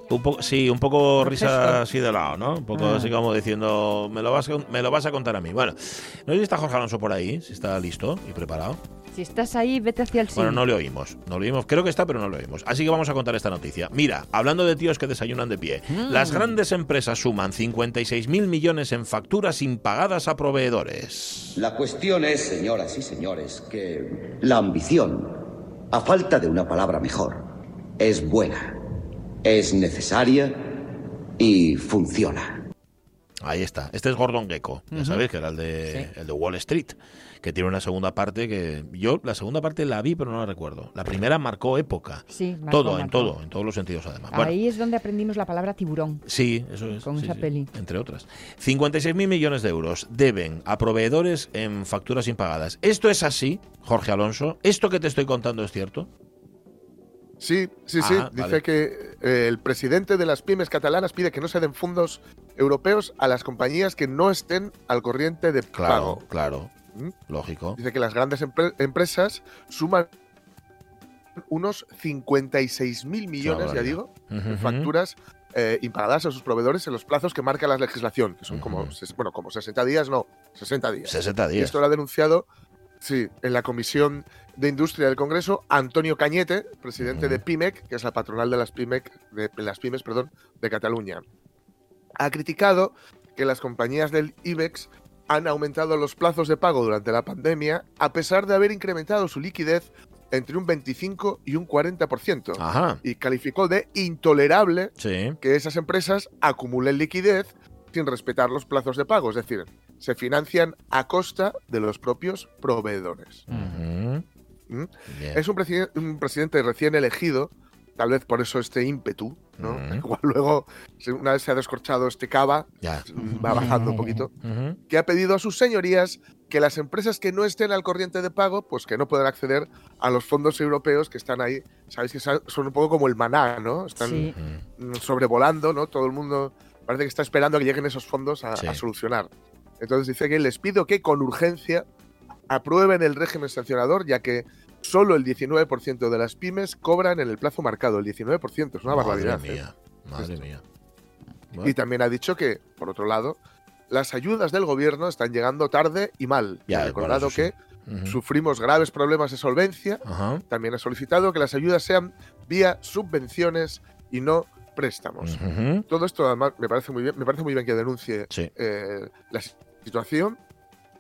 Un poco, sí, un poco Por risa así de lado, ¿no? Un poco Ah. así como diciendo, me lo, vas a, me lo vas a contar a mí. Bueno, no sé si está Jorge Alonso por ahí, si está listo y preparado. Si estás ahí, vete hacia el sí. Bueno, no le oímos. No le oímos. Creo que está, pero no le oímos. Así que vamos a contar esta noticia. Mira, hablando de tíos que desayunan de pie, Mm. las grandes empresas suman 56.000 millones en facturas impagadas a proveedores. La cuestión es, señoras y señores, que la ambición, a falta de una palabra mejor, es buena, es necesaria y funciona. Ahí está. Este es Gordon Gecko, ya sabéis que era el de, el de Wall Street, que tiene una segunda parte que yo la segunda parte la vi pero no la recuerdo. La primera marcó época. Sí, marcó, todo, en todo, en todos los sentidos además. Bueno, Ahí es donde aprendimos la palabra tiburón. Sí, eso es. Con sí, esa sí, peli. Entre otras. 56.000 millones de euros deben a proveedores en facturas impagadas. ¿Esto es así, Jorge Alonso? ¿Esto que te estoy contando es cierto? Sí, sí, sí. Ah, Dice vale. que eh, el presidente de las pymes catalanas pide que no se den fondos europeos a las compañías que no estén al corriente de Claro, pago. claro. ¿Mm? Lógico. Dice que las grandes empre- empresas suman unos 56 mil millones, ya digo, de facturas eh, impagadas a sus proveedores en los plazos que marca la legislación, que son como, bueno, como 60 días, no, 60 días. 60 Y días. esto lo ha denunciado, sí, en la Comisión de Industria del Congreso, Antonio Cañete, presidente de PIMEC, que es la patronal de las, PIMEC, de, de las pymes perdón, de Cataluña. Ha criticado que las compañías del IBEX han aumentado los plazos de pago durante la pandemia, a pesar de haber incrementado su liquidez entre un 25 y un 40%. Ajá. Y calificó de intolerable Sí. que esas empresas acumulen liquidez sin respetar los plazos de pago, es decir, se financian a costa de los propios proveedores. ¿Mm? Es un, presiden- un presidente recién elegido, tal vez por eso este ímpetu, ¿no? Igual luego, una vez se ha descorchado este cava, Ya. va bajando un poquito, que ha pedido a sus señorías que las empresas que no estén al corriente de pago, pues que no puedan acceder a los fondos europeos que están ahí. Sabéis que son un poco como el maná, ¿no? Están Sí. mm, sobrevolando, ¿no? Todo el mundo parece que está esperando a que lleguen esos fondos a, Sí. a solucionar. Entonces dice que les pido que con urgencia aprueben el régimen sancionador, ya que solo el 19% de las pymes cobran en el plazo marcado. El 19% es una barbaridad. Madre ¿eh? mía. Madre Esto. mía. Y Bueno, también ha dicho que, por otro lado, las ayudas del gobierno están llegando tarde y mal. Y Ya, ha recordado eso que ujú. sufrimos graves problemas de solvencia. Ajá. También ha solicitado que las ayudas sean vía subvenciones y no préstamos. Ujú. Todo esto además me parece muy bien, me parece muy bien que denuncie Sí. eh, la situación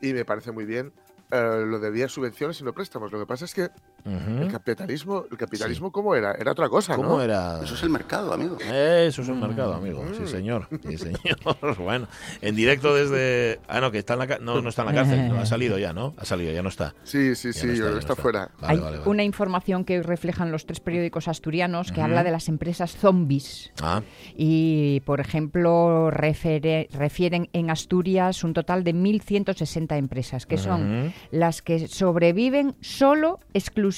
y me parece muy bien eh, lo de vía subvenciones y no préstamos. Lo que pasa es que el capitalismo, el capitalismo cómo era, era otra cosa, ¿Cómo ¿no? era? Eso es el mercado, amigo. Eso es un mercado, amigo. Sí, Mm. señor. Sí, señor. Bueno, en directo desde. Ah, no, que está en la No, no está en la cárcel. No, ha salido ya, ¿no? Ha salido, ya no está. Sí, sí, Ya sí, no está, fuera. Vale, Hay vale, vale. una información que reflejan los tres periódicos asturianos que habla de las empresas zombies. Ah, Y, por ejemplo, refere- refieren en Asturias un total de 1.160 empresas, que son las que sobreviven solo, exclusivamente,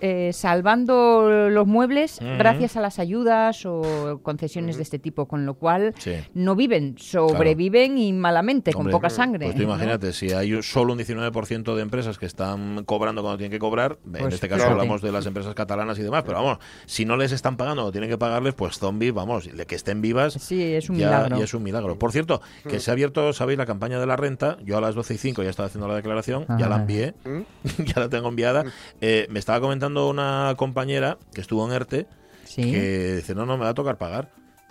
eh, salvando los muebles gracias a las ayudas o concesiones de este tipo, con lo cual Sí. no viven, sobreviven y malamente, con poca sangre. Pues tú ¿no? imagínate, si hay solo un 19% de empresas que están cobrando cuando tienen que cobrar, en Pues este caso hablamos de las empresas catalanas y demás, pero vamos, si no les están pagando o tienen que pagarles, pues zombies, vamos, de que estén vivas. Sí, es un ya, milagro. ya es un milagro. Por cierto, que se ha abierto, sabéis, la campaña de la renta. Yo a las 12 y 5 ya estaba haciendo la declaración, ya la Ah. envié, ¿Mm? ya la tengo enviada. Eh, me estaba comentando una compañera que estuvo en ERTE Sí. que dice, no, no, me va a tocar pagar.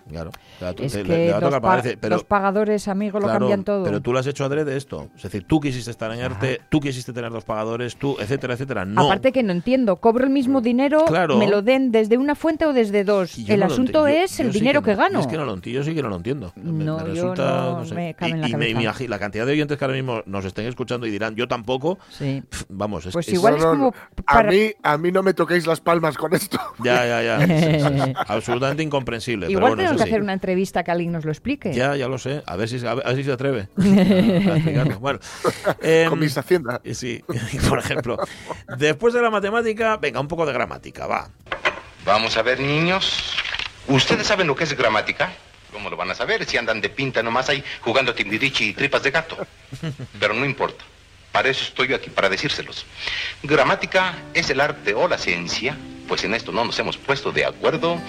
Claro, le va a to- Es le- que le va a los, tocar pa- pero los pagadores, amigo, lo Claro, cambian todo. Pero tú lo has hecho adrede esto. Es decir, tú quisiste estar en ERTE, tú quisiste tener dos pagadores, tú, etcétera, etcétera. No. Aparte que no entiendo, cobro el mismo dinero, Claro. me lo den desde una fuente o desde dos. Y El no asunto yo- es el sí dinero no- que, gano. Es que no lo entiendo, yo sí que no lo entiendo. No, me yo resulta, no sé. me cabe y, en la y me cabeza. imagi- la cantidad de oyentes que ahora mismo nos estén escuchando y dirán, yo tampoco, Sí. vamos, es Pues es- igual No, es no, como no. para- A, mí, a mí no me toquéis las palmas con esto. Ya, ya, ya. Absolutamente incomprensible. Igual pero bueno, tenemos que hacer una entrevista que alguien nos lo explique. Ya, ya lo sé. A ver si, a ver, a ver si se atreve. a explicarlo. bueno, em, con mis haciendas. y Sí, por ejemplo. Después de la matemática, venga, un poco de gramática, va. Vamos a ver, niños. ¿Ustedes saben lo que es gramática? ¿Cómo lo van a saber si andan de pinta nomás ahí jugando timbirichi y tripas de gato? Pero no importa. Para eso estoy yo aquí, para decírselos. Gramática es el arte o la ciencia, pues en esto no nos hemos puesto de acuerdo,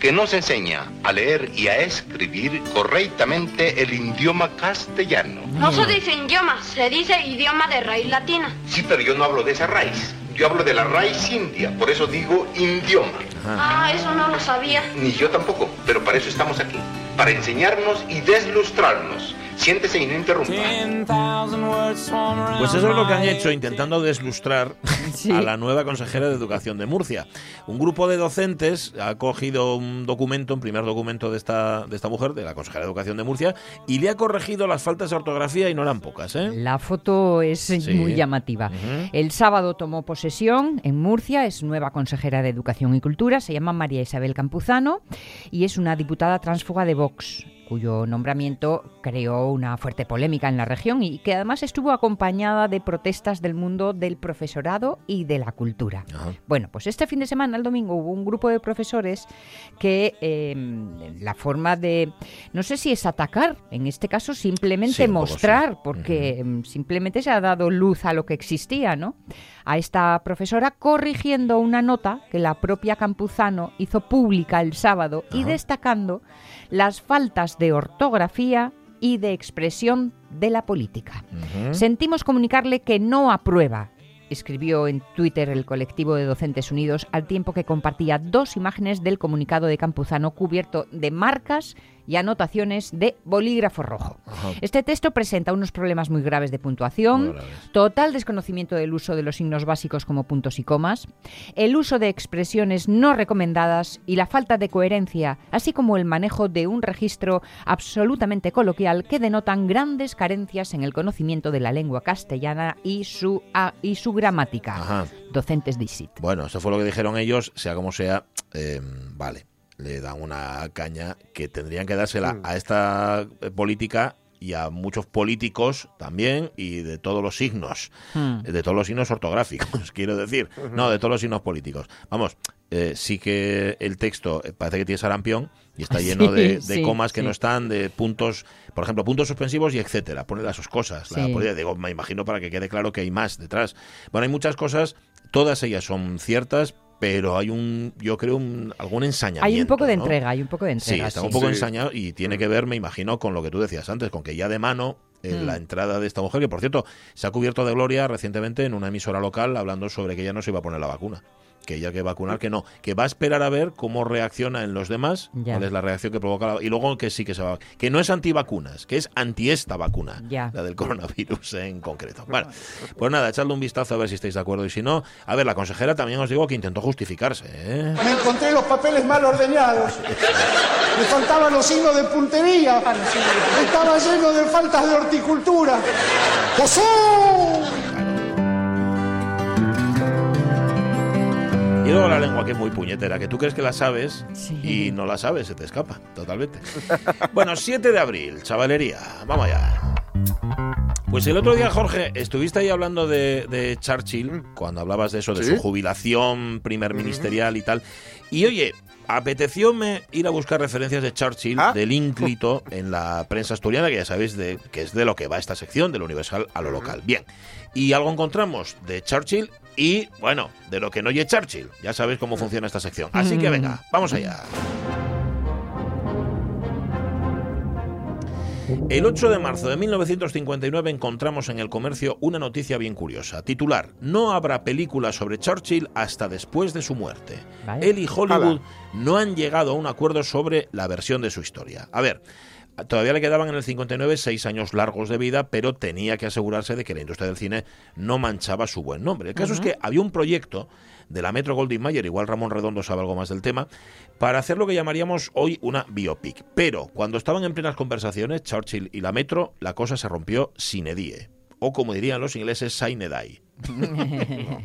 que nos enseña a leer y a escribir correctamente el idioma castellano. No se dice idioma, se dice idioma de raíz latina. Sí, pero yo no hablo de esa raíz. Yo hablo de la raíz india, por eso digo idioma. Ah, eso no lo sabía. Ni yo tampoco, pero para eso estamos aquí. Para enseñarnos y deslustrarnos. Siéntese y no interrumpa. Pues eso es lo que han hecho, intentando deslustrar Sí. a la nueva consejera de Educación de Murcia. Un grupo de docentes ha cogido un documento, un primer documento de esta, de esta mujer, de la consejera de Educación de Murcia, y le ha corregido las faltas de ortografía y no eran pocas, ¿eh? La foto es Sí. muy llamativa. El sábado tomó posesión en Murcia, es nueva consejera de Educación y Cultura, se llama María Isabel Campuzano y es una diputada tránsfuga de Vox cuyo nombramiento creó una fuerte polémica en la región y que además estuvo acompañada de protestas del mundo del profesorado y de la cultura. Ajá. Bueno, pues este fin de semana, el domingo, hubo un grupo de profesores que eh, la forma de, no sé si es atacar, en este caso simplemente Sí, sí. mostrar, porque mm, simplemente se ha dado luz a lo que existía, ¿no? A esta profesora corrigiendo una nota que la propia Campuzano hizo pública el sábado y destacando las faltas de ortografía y de expresión de la política. Sentimos comunicarle que no aprueba, escribió en Twitter el colectivo de Docentes Unidos al tiempo que compartía dos imágenes del comunicado de Campuzano cubierto de marcas y anotaciones de bolígrafo rojo. Ajá. Este texto presenta unos problemas muy graves de puntuación, total desconocimiento del uso de los signos básicos como puntos y comas, el uso de expresiones no recomendadas y la falta de coherencia, así como el manejo de un registro absolutamente coloquial que denotan grandes carencias en el conocimiento de la lengua castellana y su, ah, y su gramática. Ajá. Docentes DISIT. Bueno, eso fue lo que dijeron ellos, sea como sea, eh, vale, le dan una caña que tendrían que dársela Mm. a esta eh, política y a muchos políticos también y de todos los signos, Hmm. de todos los signos ortográficos, quiero decir, no, de todos los signos políticos. Vamos, eh, sí que el texto eh, parece que tiene sarampión y está lleno Sí, de, de sí, comas que sí. no están, de puntos, por ejemplo, puntos suspensivos y etcétera. Poner las sus cosas. La política, digo, me imagino para que quede claro que hay más detrás. Bueno, hay muchas cosas, todas ellas son ciertas, pero hay un, yo creo, un, algún ensañamiento. Hay un poco de ¿no? entrega, hay un poco de Sí, entrega. está sí. un poco Sí. ensañado y tiene que ver, me imagino, con lo que tú decías antes, con que ya de mano en Mm. la entrada de esta mujer, que por cierto se ha cubierto de gloria recientemente en una emisora local hablando sobre que ella no se iba a poner la vacuna. Que ella que vacunar, que no, que va a esperar a ver cómo reacciona en los demás, Ya. cuál es la reacción que provoca la, y luego que sí que se va, que no es antivacunas, que es anti esta vacuna, Ya. la del coronavirus en concreto. Bueno, pues nada, echadle un vistazo a ver si estáis de acuerdo y si no, a ver, la consejera también os digo que intentó justificarse, ¿eh? Me encontré los papeles mal ordeñados. Me faltaban los signos de puntería. Estaba lleno de faltas de horticultura. ¡José! Y luego la lengua que es muy puñetera, que tú crees que la sabes Sí. y no la sabes, se te escapa totalmente. bueno, 7 de abril, chavalería, vamos allá. Pues el otro día, Jorge, estuviste ahí hablando de, de Churchill, cuando hablabas de eso, de ¿Sí? su jubilación primer ministerial y tal. Y oye, apetecióme ir a buscar referencias de Churchill, Ah. del ínclito, en la prensa asturiana, que ya sabéis de, que es de lo que va esta sección, del universal a lo local. Bien, y algo encontramos de Churchill y, bueno, de lo que no oye Churchill. Ya sabéis cómo funciona esta sección. Así que venga, vamos allá. El 8 de marzo de 1959 encontramos en el comercio una noticia bien curiosa. Titular, no habrá película sobre Churchill hasta después de su muerte. Vale. Él y Hollywood no han llegado a un acuerdo sobre la versión de su historia. A ver, todavía le quedaban en el 59 seis años largos de vida, pero tenía que asegurarse de que la industria del cine no manchaba su buen nombre. El caso es que había un proyecto de la Metro Goldwyn Mayer, igual Ramón Redondo sabe algo más del tema, para hacer lo que llamaríamos hoy una biopic. Pero cuando estaban en plenas conversaciones, Churchill y la Metro, la cosa se rompió sine die. O como dirían los ingleses, sine die.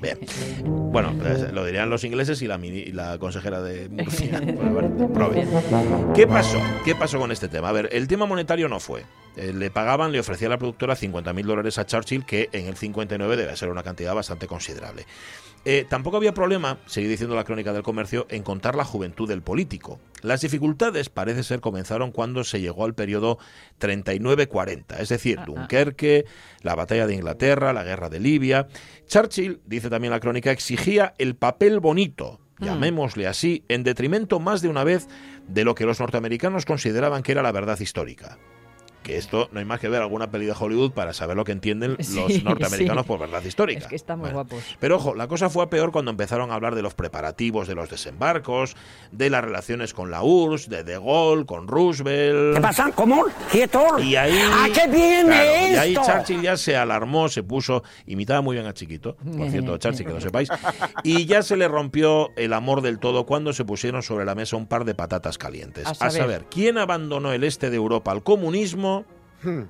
Bien. Bueno, eh, lo dirían los ingleses y la, mini- y la consejera de Murcia. Bueno. ¿Qué pasó? ¿Qué pasó con este tema? A ver, el tema monetario no fue. Eh, le pagaban, le ofrecía a la productora 50.000 dólares a Churchill, que en el 59 debe ser una cantidad bastante considerable. Eh, tampoco había problema, sigue diciendo la crónica del comercio, en contar la juventud del político. Las dificultades parece ser comenzaron cuando se llegó al periodo 39-40, es decir, Dunkerque, la batalla de Inglaterra, la guerra de Libia. Churchill, dice también la crónica, exigía el papel bonito, llamémosle así, en detrimento más de una vez de lo que los norteamericanos consideraban que era la verdad histórica. Que esto no hay más que ver alguna peli de Hollywood para saber lo que entienden Sí, los norteamericanos sí. por verdad histórica. Es que estamos Bueno, guapos. pero ojo, la cosa fue a peor cuando empezaron a hablar de los preparativos de los desembarcos, de las relaciones con la URSS, de De Gaulle, con Roosevelt. ¿Qué pasa? ¿Cómo? ¿Quieto? Y ahí, ¿A qué viene claro, y ahí? Churchill ya se alarmó, se puso, imitaba muy bien a Chiquito, por cierto, Churchill, que lo sepáis, y ya se le rompió el amor del todo cuando se pusieron sobre la mesa un par de patatas calientes. A A saber. saber, ¿quién abandonó el este de Europa al comunismo Hmm.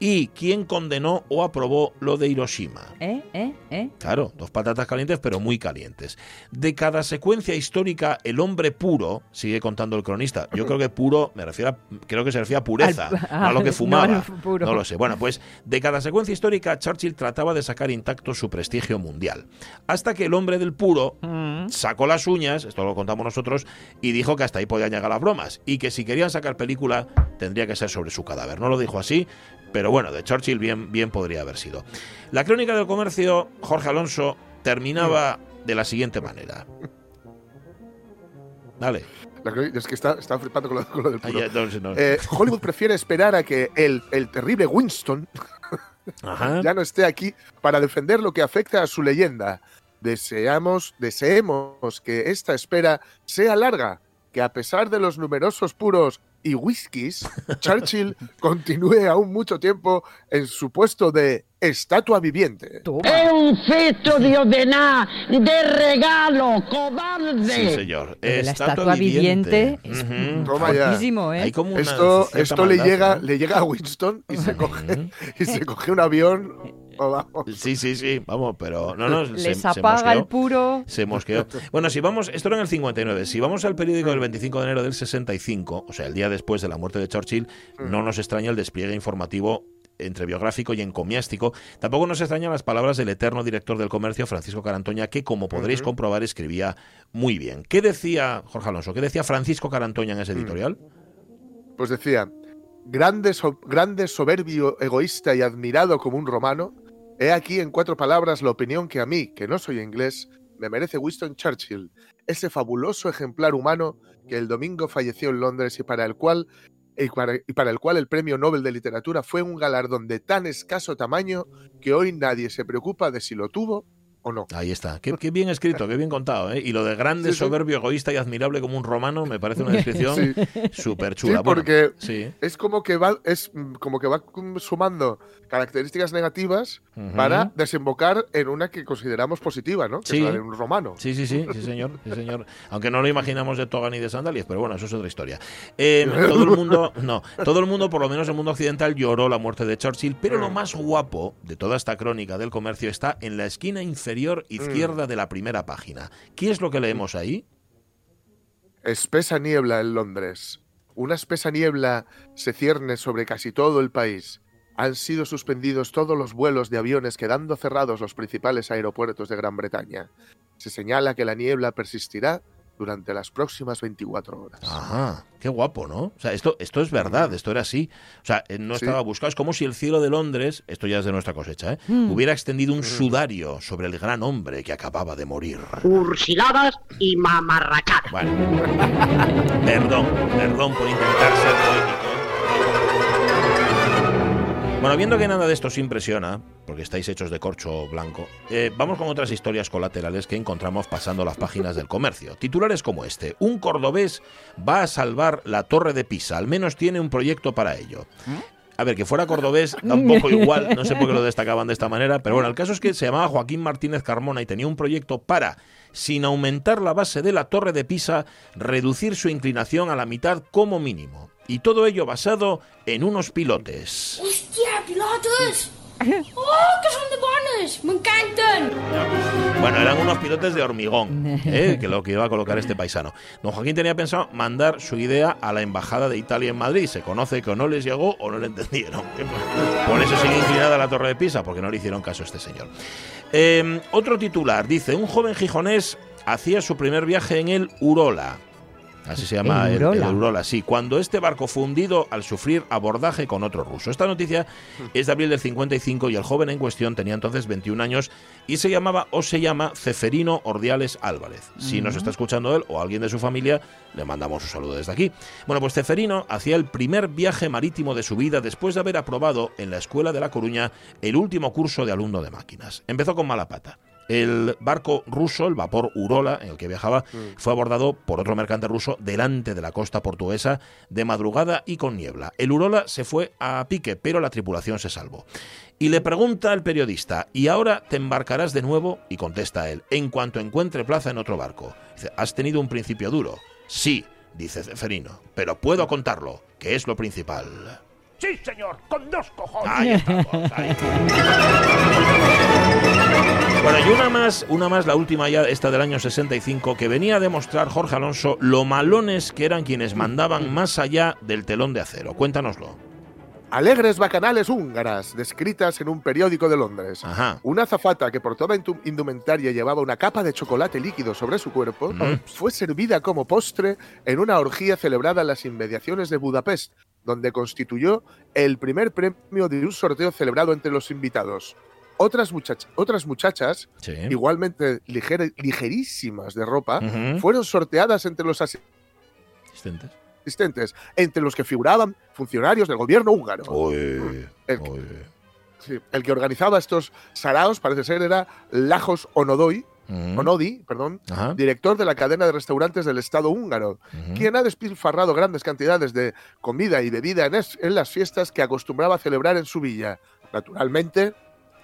Y quién condenó o aprobó lo de Hiroshima? ¿Eh? ¿Eh? ¿Eh? Claro, dos patatas calientes, pero muy calientes. De cada secuencia histórica, el hombre puro, sigue contando el cronista. Yo creo que puro, me refiero a, creo que se refiere a pureza, Al- no a lo que fumaba. no, puro. No lo sé. Bueno, pues de cada secuencia histórica, Churchill trataba de sacar intacto su prestigio mundial. Hasta que el hombre del puro Mm. sacó las uñas, esto lo contamos nosotros, y dijo que hasta ahí podían llegar las bromas. Y que si querían sacar película, tendría que ser sobre su cadáver. No lo dijo así, pero bueno, de Churchill bien, bien podría haber sido. La crónica del comercio, Jorge Alonso, terminaba de la siguiente manera. Dale. La crónica- es que está, está flipando con lo, con lo del Ah, puro. ya, no, no. Eh, Hollywood prefiere esperar a que el, el terrible Winston Ajá. ya no esté aquí para defender lo que afecta a su leyenda. Deseamos, deseemos que esta espera sea larga, que a pesar de los numerosos puros y whiskies, Churchill continúe aún mucho tiempo en su puesto de estatua viviente. Toma. Es un feto de ordenar, de regalo, cobarde. Sí, señor. La estatua viviente es Ujú. Toma ya. fortísimo, ¿eh? Hay como una Esto, esto le maldad, llega, ¿no? le llega a Winston y se coge, y se coge un avión. Vamos. Sí, sí, sí, vamos, pero no, no, se- Les se apaga el mosqueó. puro. Se mosqueó. Bueno, si vamos, esto era en el 59. Si vamos al periódico del 25 de enero del 65, o sea, el día después de la muerte de Churchill, no nos extraña el despliegue informativo entre biográfico y encomiástico. Tampoco nos extrañan las palabras del eterno director del comercio, Francisco Carantoña, que, como podréis comprobar, escribía muy bien. ¿Qué decía, Jorge Alonso, qué decía Francisco Carantoña en ese editorial? Pues decía, grande, so- grande, soberbio, egoísta y admirado como un romano, he aquí en cuatro palabras la opinión que a mí, que no soy inglés, me merece Winston Churchill, ese fabuloso ejemplar humano que el domingo falleció en Londres y para el cual y para, el cual el Premio Nobel de Literatura fue un galardón de tan escaso tamaño que hoy nadie se preocupa de si lo tuvo o no. Ahí está. Qué, qué bien escrito, qué bien contado. ¿eh? Y lo de grande, Sí, sí. soberbio, egoísta y admirable como un romano me parece una descripción súper chula. Sí, porque sí. es como que va, es mm, como que va mm, sumando características negativas para desembocar en una que consideramos positiva, ¿no? Que Sí. es la de un romano. Sí, sí, sí, sí, señor, sí, señor. Aunque no lo imaginamos de toga ni de sandalias, pero bueno, eso es otra historia. Eh, todo el mundo, no, todo el mundo, por lo menos el mundo occidental, lloró la muerte de Churchill, pero lo más guapo de toda esta crónica del comercio está en la esquina inferior izquierda de la primera página. ¿Qué es lo que leemos ahí? Espesa niebla en Londres. Una espesa niebla se cierne sobre casi todo el país. han sido suspendidos todos los vuelos de aviones quedando cerrados los principales aeropuertos de Gran Bretaña. Se señala que la niebla persistirá durante las próximas 24 horas. Ajá, qué guapo, ¿no? O sea, esto, esto es verdad, esto era así. O sea, eh, no Sí. estaba buscado. Es como si el cielo de Londres, esto ya es de nuestra cosecha, ¿eh? Mm. hubiera extendido un sudario sobre el gran hombre que acababa de morir. Cursiladas y mamarrachadas. Bueno, perdón, perdón por intentar ser poético. Bueno, viendo que nada de esto os impresiona, porque estáis hechos de corcho blanco, eh, vamos con otras historias colaterales que encontramos pasando las páginas del comercio. Titulares como este. Un cordobés va a salvar la torre de Pisa, al menos tiene un proyecto para ello. A ver, que fuera cordobés da un poco igual, no sé por qué lo destacaban de esta manera, pero bueno, el caso es que se llamaba Joaquín Martínez Carmona y tenía un proyecto para, sin aumentar la base de la torre de Pisa, reducir su inclinación a la mitad como mínimo. Y todo ello basado en unos pilotes. Hostia, pilotos! ¡Oh, que son de bonos! ¡Me encantan! Bueno, eran unos pilotes de hormigón, ¿eh? que lo que iba a colocar este paisano. Don Joaquín tenía pensado mandar su idea a la Embajada de Italia en Madrid. Se conoce que o no les llegó o no le entendieron. Por eso sigue inclinada la Torre de Pisa, porque no le hicieron caso a este señor. Eh, otro titular dice, un joven gijonés hacía su primer viaje en el Urola. Así se llama El Urola. el Urola, sí. Cuando este barco fue hundido al sufrir abordaje con otro ruso. Esta noticia es de abril del 55 y el joven en cuestión tenía entonces 21 años y se llamaba o se llama Ceferino Ordiales Álvarez. Si nos está escuchando él o alguien de su familia, le mandamos un saludo desde aquí. Bueno, pues Ceferino hacía el primer viaje marítimo de su vida después de haber aprobado en la Escuela de La Coruña el último curso de alumno de máquinas. Empezó con mala pata. El barco ruso, el vapor Urola, en el que viajaba, fue abordado por otro mercante ruso delante de la costa portuguesa de madrugada y con niebla. El Urola se fue a pique, pero la tripulación se salvó. Y le pregunta al periodista, ¿y ahora te embarcarás de nuevo? Y contesta él, en cuanto encuentre plaza en otro barco. Dice, ¿has tenido un principio duro? Sí, dice Ceferino, pero puedo contarlo, que es lo principal. Sí, señor, con dos cojones. Ahí estamos, ahí. Bueno, y una más, una más, la última ya, esta del año 65, que venía a demostrar Jorge Alonso lo malones que eran quienes mandaban más allá del telón de acero. Cuéntanoslo. Alegres bacanales húngaras, descritas en un periódico de Londres. Una azafata que por toda indumentaria llevaba una capa de chocolate líquido sobre su cuerpo, Mm. fue servida como postre en una orgía celebrada en las inmediaciones de Budapest, donde constituyó el primer premio de un sorteo celebrado entre los invitados. Otras, muchach- otras muchachas, Sí. igualmente ligera- ligerísimas de ropa, fueron sorteadas entre los asi- Asistentes. asistentes, entre los que figuraban funcionarios del gobierno húngaro. Uy, El, sí, el que organizaba estos saraos parece ser era Lajos Onodoy. Onodi, perdón, Ajá. director de la cadena de restaurantes del Estado húngaro, quien ha despilfarrado grandes cantidades de comida y bebida en, es- en las fiestas que acostumbraba a celebrar en su villa. Naturalmente,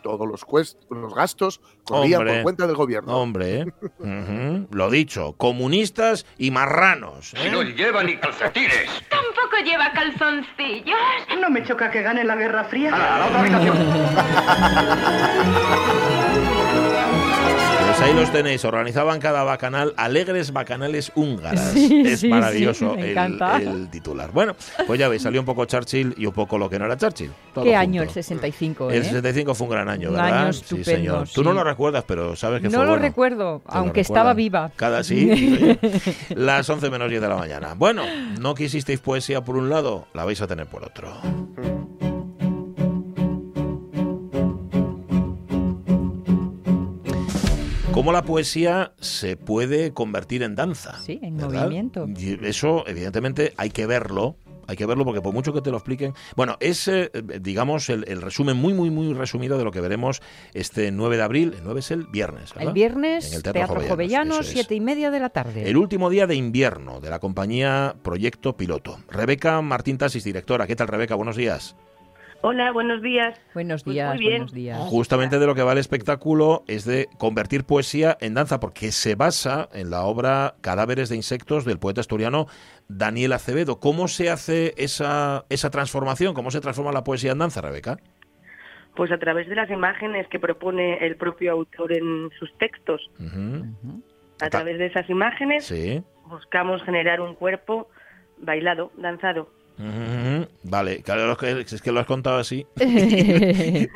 todos los, cuest- los gastos corrían Hombre. por cuenta del gobierno. Hombre, ¿eh? Lo dicho, comunistas y marranos. ¿eh? No lleva ni calcetines. Tampoco lleva calzoncillos. No me choca que gane la Guerra Fría. Pues ahí los tenéis, organizaban cada bacanal, alegres bacanales húngaras. Sí, es sí, maravilloso sí, el, el titular. Bueno, pues ya veis, salió un poco Churchill y un poco lo que no era Churchill. Todo ¿Qué junto. año el 65? El eh? 65 fue un gran año, Un ¿verdad? año sí, estupendo, señor. Tú no sí. lo recuerdas, pero sabes que No fue lo bueno. recuerdo, Te lo aunque estaba viva. Cada sí, sí. Las 11 menos 10 de la mañana. Bueno, no quisisteis poesía por un lado, la vais a tener por otro. ¿Cómo la poesía se puede convertir en danza? Sí, en ¿verdad? movimiento. Y eso, evidentemente, hay que verlo. Hay que verlo porque por mucho que te lo expliquen... Bueno, es, eh, digamos, el, el resumen muy, muy, muy resumido de lo que veremos este 9 de abril. El 9 es el viernes, ¿verdad? El viernes, En el Teatro, Jovellanos, Jovellano, eso es. siete y media de la tarde. El último día de invierno de la compañía Proyecto Piloto. Rebeca Martín Tasis, directora. ¿Qué tal, Rebeca? Buenos días. Hola, buenos días. Buenos Pues días, muy bien. buenos días. Justamente de lo que va el espectáculo es de convertir poesía en danza, porque se basa en la obra Cadáveres de insectos del poeta asturiano Daniel Acevedo. ¿Cómo se hace esa, esa transformación? ¿Cómo se transforma la poesía en danza, Rebeca? Pues a través de las imágenes que propone el propio autor en sus textos. A través de esas imágenes Sí. buscamos generar un cuerpo bailado, danzado. Vale, claro, es que- lo has contado así.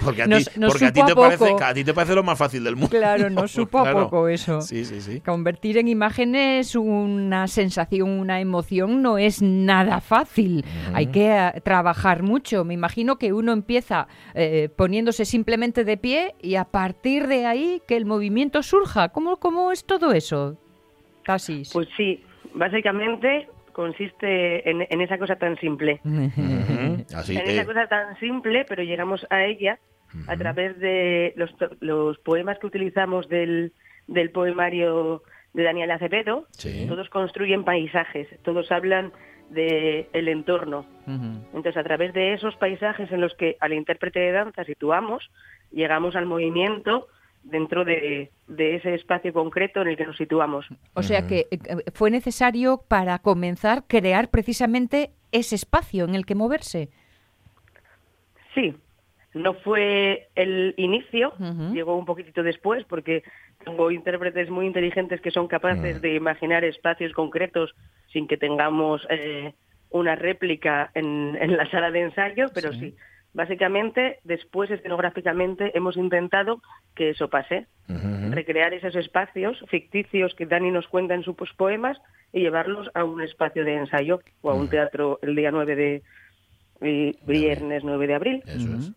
porque a ti, Nos- nos porque a ti supo te a parece, poco. a ti te parece lo más fácil del mundo. Claro, no supo a Claro. poco eso. Sí, sí, sí. Convertir en imágenes una sensación, una emoción no es nada fácil. Hay que eh, trabajar mucho. Me imagino que uno empieza eh, poniéndose simplemente de pie y a partir de ahí que el movimiento surja. ¿Cómo, cómo es todo eso? Tasis. Pues sí, básicamente consiste en, en esa cosa tan simple. Así, en esa cosa tan simple, pero llegamos a ella a través de los, los poemas que utilizamos del, del poemario de Daniel Acevedo. Sí. Todos construyen paisajes, todos hablan del el entorno. Entonces, a través de esos paisajes en los que al intérprete de danza situamos, llegamos al movimiento dentro de, de ese espacio concreto en el que nos situamos. O sea que eh, fue necesario para comenzar crear precisamente ese espacio en el que moverse. Sí, no fue el inicio, llegó un poquitito después porque tengo intérpretes muy inteligentes que son capaces de imaginar espacios concretos sin que tengamos eh, una réplica en, en la sala de ensayo, pero sí. Básicamente, después escenográficamente hemos intentado que eso pase, recrear esos espacios ficticios que Dani nos cuenta en sus poemas y llevarlos a un espacio de ensayo o a un teatro el día 9 de eh, viernes 9 de abril. Eso es.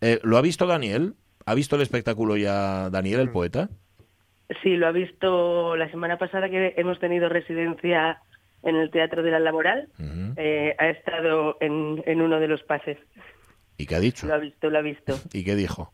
Eh, ¿Lo ha visto Daniel? ¿Ha visto el espectáculo ya Daniel, el poeta? Sí, lo ha visto la semana pasada que hemos tenido residencia en el Teatro de la Laboral. Eh, ha estado en, en uno de los pases. ¿Y qué ha dicho? Lo ha visto, lo ha visto. ¿Y qué dijo?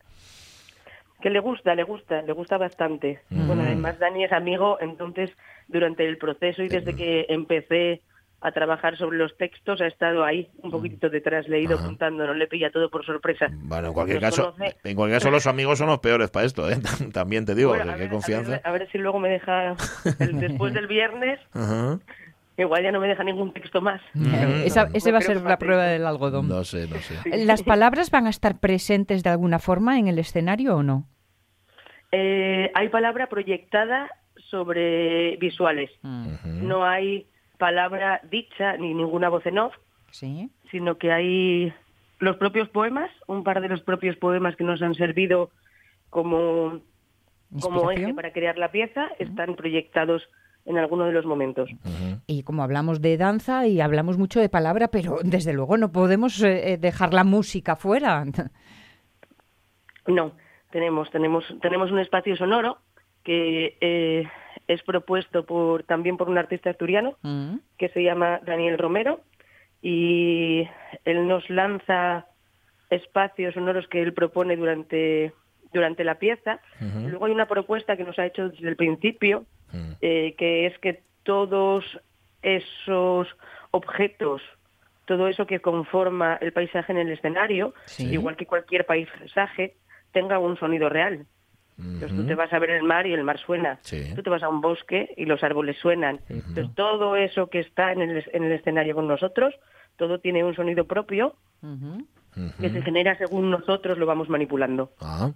Que le gusta, le gusta, le gusta bastante. Bueno, además Dani es amigo, entonces durante el proceso y desde que empecé a trabajar sobre los textos ha estado ahí un poquitito detrás, leído, apuntando, no le pilla todo por sorpresa. Bueno, en cualquier Nos caso, conoce. en cualquier caso los amigos son los peores para esto, ¿eh? También te digo, Bueno, que a qué ver, a confianza. ver- a ver si luego me deja, el- después del viernes, Ajá. Igual ya no me deja ningún texto más. Esa, ese va a ser la prueba del algodón. No sé, no sé. ¿Las palabras van a estar presentes de alguna forma en el escenario o no? Eh, hay palabra proyectada sobre visuales. No hay palabra dicha ni ninguna voz en off, Sí. sino que hay los propios poemas, un par de los propios poemas que nos han servido como, como eje para crear la pieza, están proyectados en alguno de los momentos. Y como hablamos de danza y hablamos mucho de palabra, pero desde luego no podemos eh, eh, dejar la música fuera. No, tenemos, tenemos, tenemos un espacio sonoro que eh, es propuesto por, también por un artista asturiano Mm. que se llama Daniel Romero y él nos lanza espacios sonoros que él propone durante, durante la pieza. Ujú. Luego hay una propuesta que nos ha hecho desde el principio, eh, que es que todos esos objetos, todo eso que conforma el paisaje en el escenario, Sí. igual que cualquier paisaje, tenga un sonido real. Entonces tú te vas a ver el mar y el mar suena. Sí. Tú te vas a un bosque y los árboles suenan. Entonces todo eso que está en el, en el escenario con nosotros, todo tiene un sonido propio que se genera según nosotros lo vamos manipulando. Ah.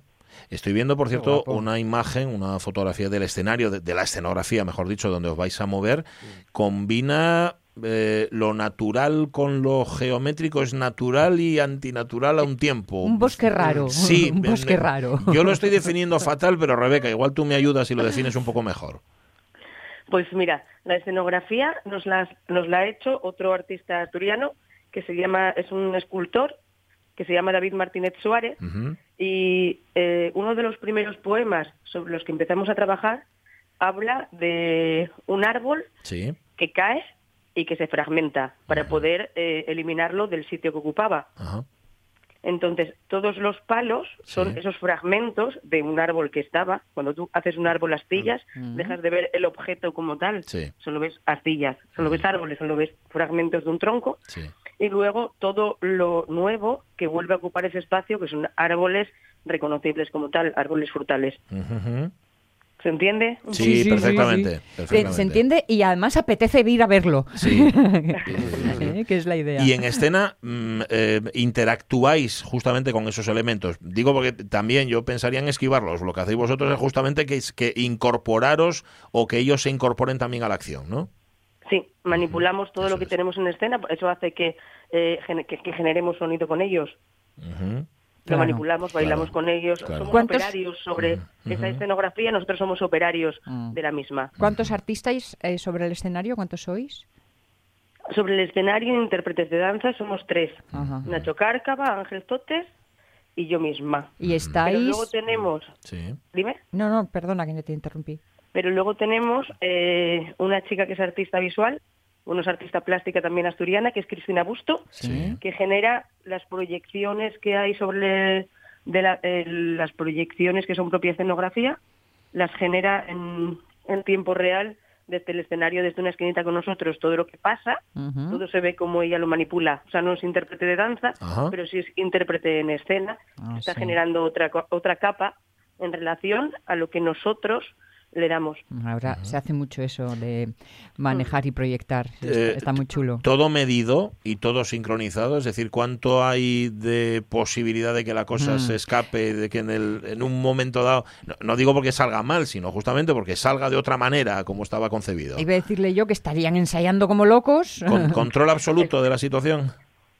Estoy viendo, por cierto, una imagen, una fotografía del escenario, de, de la escenografía, mejor dicho, donde os vais a mover. Combina eh, lo natural con lo geométrico, es natural y antinatural a un tiempo. Un bosque raro. Sí, un bosque raro. Yo lo estoy definiendo fatal, pero Rebeca, igual tú me ayudas y lo defines un poco mejor. Pues mira, la escenografía nos la, nos la ha hecho otro artista asturiano que se llama, es un escultor que se llama David Martínez Suárez y eh, uno de los primeros poemas sobre los que empezamos a trabajar habla de un árbol Sí. que cae y que se fragmenta para poder eh, eliminarlo del sitio que ocupaba. Entonces, todos los palos son esos fragmentos de un árbol que estaba. Cuando tú haces un árbol astillas, Mm. dejas de ver el objeto como tal. Sí. Solo ves astillas, solo ves árboles, solo ves fragmentos de un tronco. Sí. Y luego todo lo nuevo que vuelve a ocupar ese espacio, que son árboles reconocibles como tal, árboles frutales. ¿Se entiende? Sí, perfectamente, Se- perfectamente. Se, entiende y además apetece ir a verlo. Sí. Eh, que es la idea. Y en escena mm, eh, interactuáis justamente con esos elementos. Digo porque también yo pensaría en esquivarlos. Lo que hacéis vosotros es justamente que, que incorporaros o que ellos se incorporen también a la acción, ¿no? Sí, manipulamos todo lo que tenemos en escena, eso hace que, eh, gen- que, que generemos sonido con ellos. Lo Claro. manipulamos, bailamos claro, con ellos, claro. somos ¿Cuántos- operarios sobre esa escenografía, nosotros somos operarios Mm. de la misma. ¿Cuántos artistas eh, sobre el escenario? ¿Cuántos sois? Sobre el escenario, intérpretes de danza, somos tres. Nacho Cárcava, Ángel Totes y yo misma. Y estáis... Pero luego tenemos, Sí. dime, No, no, perdona que no te interrumpí. Pero luego tenemos eh, una chica que es artista visual, bueno, es artista plástica también asturiana, que es Cristina Busto, Sí. que genera las proyecciones que hay sobre de la- eh, las proyecciones que son propia escenografía, las genera en, en tiempo real desde el escenario, desde una esquinita con nosotros, todo lo que pasa, todo se ve como ella lo manipula. O sea, no es intérprete de danza, pero sí es intérprete en escena. Ah, Está sí. generando otra, otra capa en relación a lo que nosotros le damos. Ahora se hace mucho eso de manejar y proyectar. Está, Eh, está muy chulo. Todo medido y todo sincronizado, es decir, cuánto hay de posibilidad de que la cosa Mm. se escape, de que en, el, en un momento dado, no, no digo porque salga mal, sino justamente porque salga de otra manera como estaba concebido. Iba a decirle yo que estarían ensayando como locos. Con control absoluto de la situación.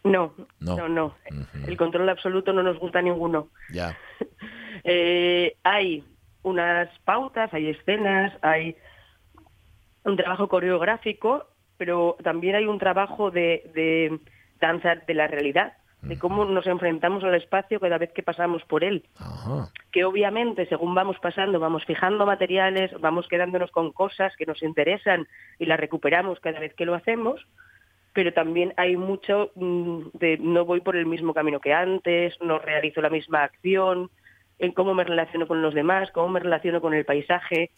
No, No. no, no. El control absoluto no nos gusta a ninguno. Ya. Eh, hay unas pautas, hay escenas, hay un trabajo coreográfico, pero también hay un trabajo de, de danza de la realidad, de cómo nos enfrentamos al espacio cada vez que pasamos por él. Ajá. Que obviamente, según vamos pasando, vamos fijando materiales, vamos quedándonos con cosas que nos interesan y las recuperamos cada vez que lo hacemos, pero también hay mucho mm, de no voy por el mismo camino que antes, no realizo la misma acción, en cómo me relaciono con los demás, cómo me relaciono con el paisaje,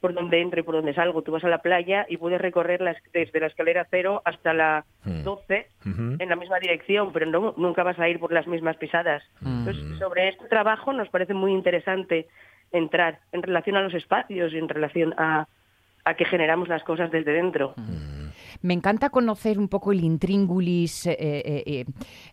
por donde entro y por donde salgo. Tú vas a la playa y puedes recorrer las- desde la escalera cero hasta la Hmm. 12 Ujú. en la misma dirección, pero no, nunca vas a ir por las mismas pisadas. Entonces, sobre este trabajo nos parece muy interesante entrar en relación a los espacios y en relación a, a que generamos las cosas desde dentro. Me encanta conocer un poco el intríngulis eh, eh, eh,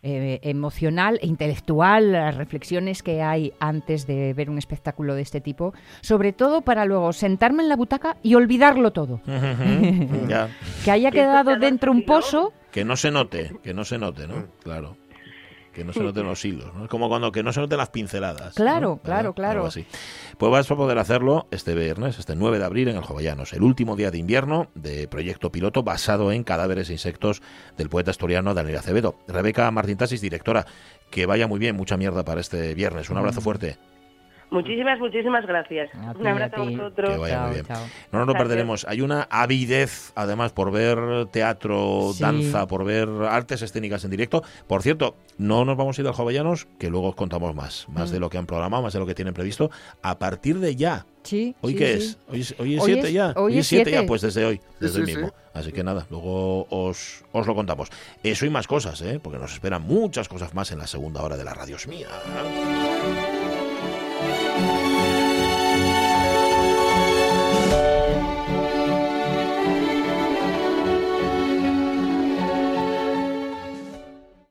eh, emocional e intelectual, las reflexiones que hay antes de ver un espectáculo de este tipo, sobre todo para luego sentarme en la butaca y olvidarlo todo. Que haya quedado dentro un pozo. Que no se note, que no se note, Mm. ¿no? Claro. Que no se noten los hilos, ¿no? Es como cuando que no se noten las pinceladas. ¿no? Claro, claro, ¿Verdad? claro. Algo así. Pues vas a poder hacerlo este viernes, este 9 de abril en el Jovellanos, el último día de invierno de proyecto piloto basado en cadáveres e insectos del poeta asturiano Daniel Acevedo. Rebeca Martín Tasis, directora, que vaya muy bien, mucha mierda para este viernes. Un Mm. abrazo fuerte. Muchísimas, muchísimas gracias. Un abrazo a vosotros. Que vaya muy bien. chao. No nos lo perderemos. Hay una avidez, además, por ver teatro, Sí. danza, por ver artes escénicas en directo. Por cierto, no nos vamos a ir al Jovellanos, que luego os contamos más. Más Mm. de lo que han programado, más de lo que tienen previsto. A partir de ya. Sí, ¿Hoy sí, qué sí. es? ¿Hoy es, hoy es Hoy siete es- ya? hoy es siete siete. ya, pues desde hoy, desde sí, hoy sí. mismo. Así que nada, luego os, os lo contamos. Eso y más cosas, ¿eh? Porque nos esperan muchas cosas más en la segunda hora de la radio. Es mía.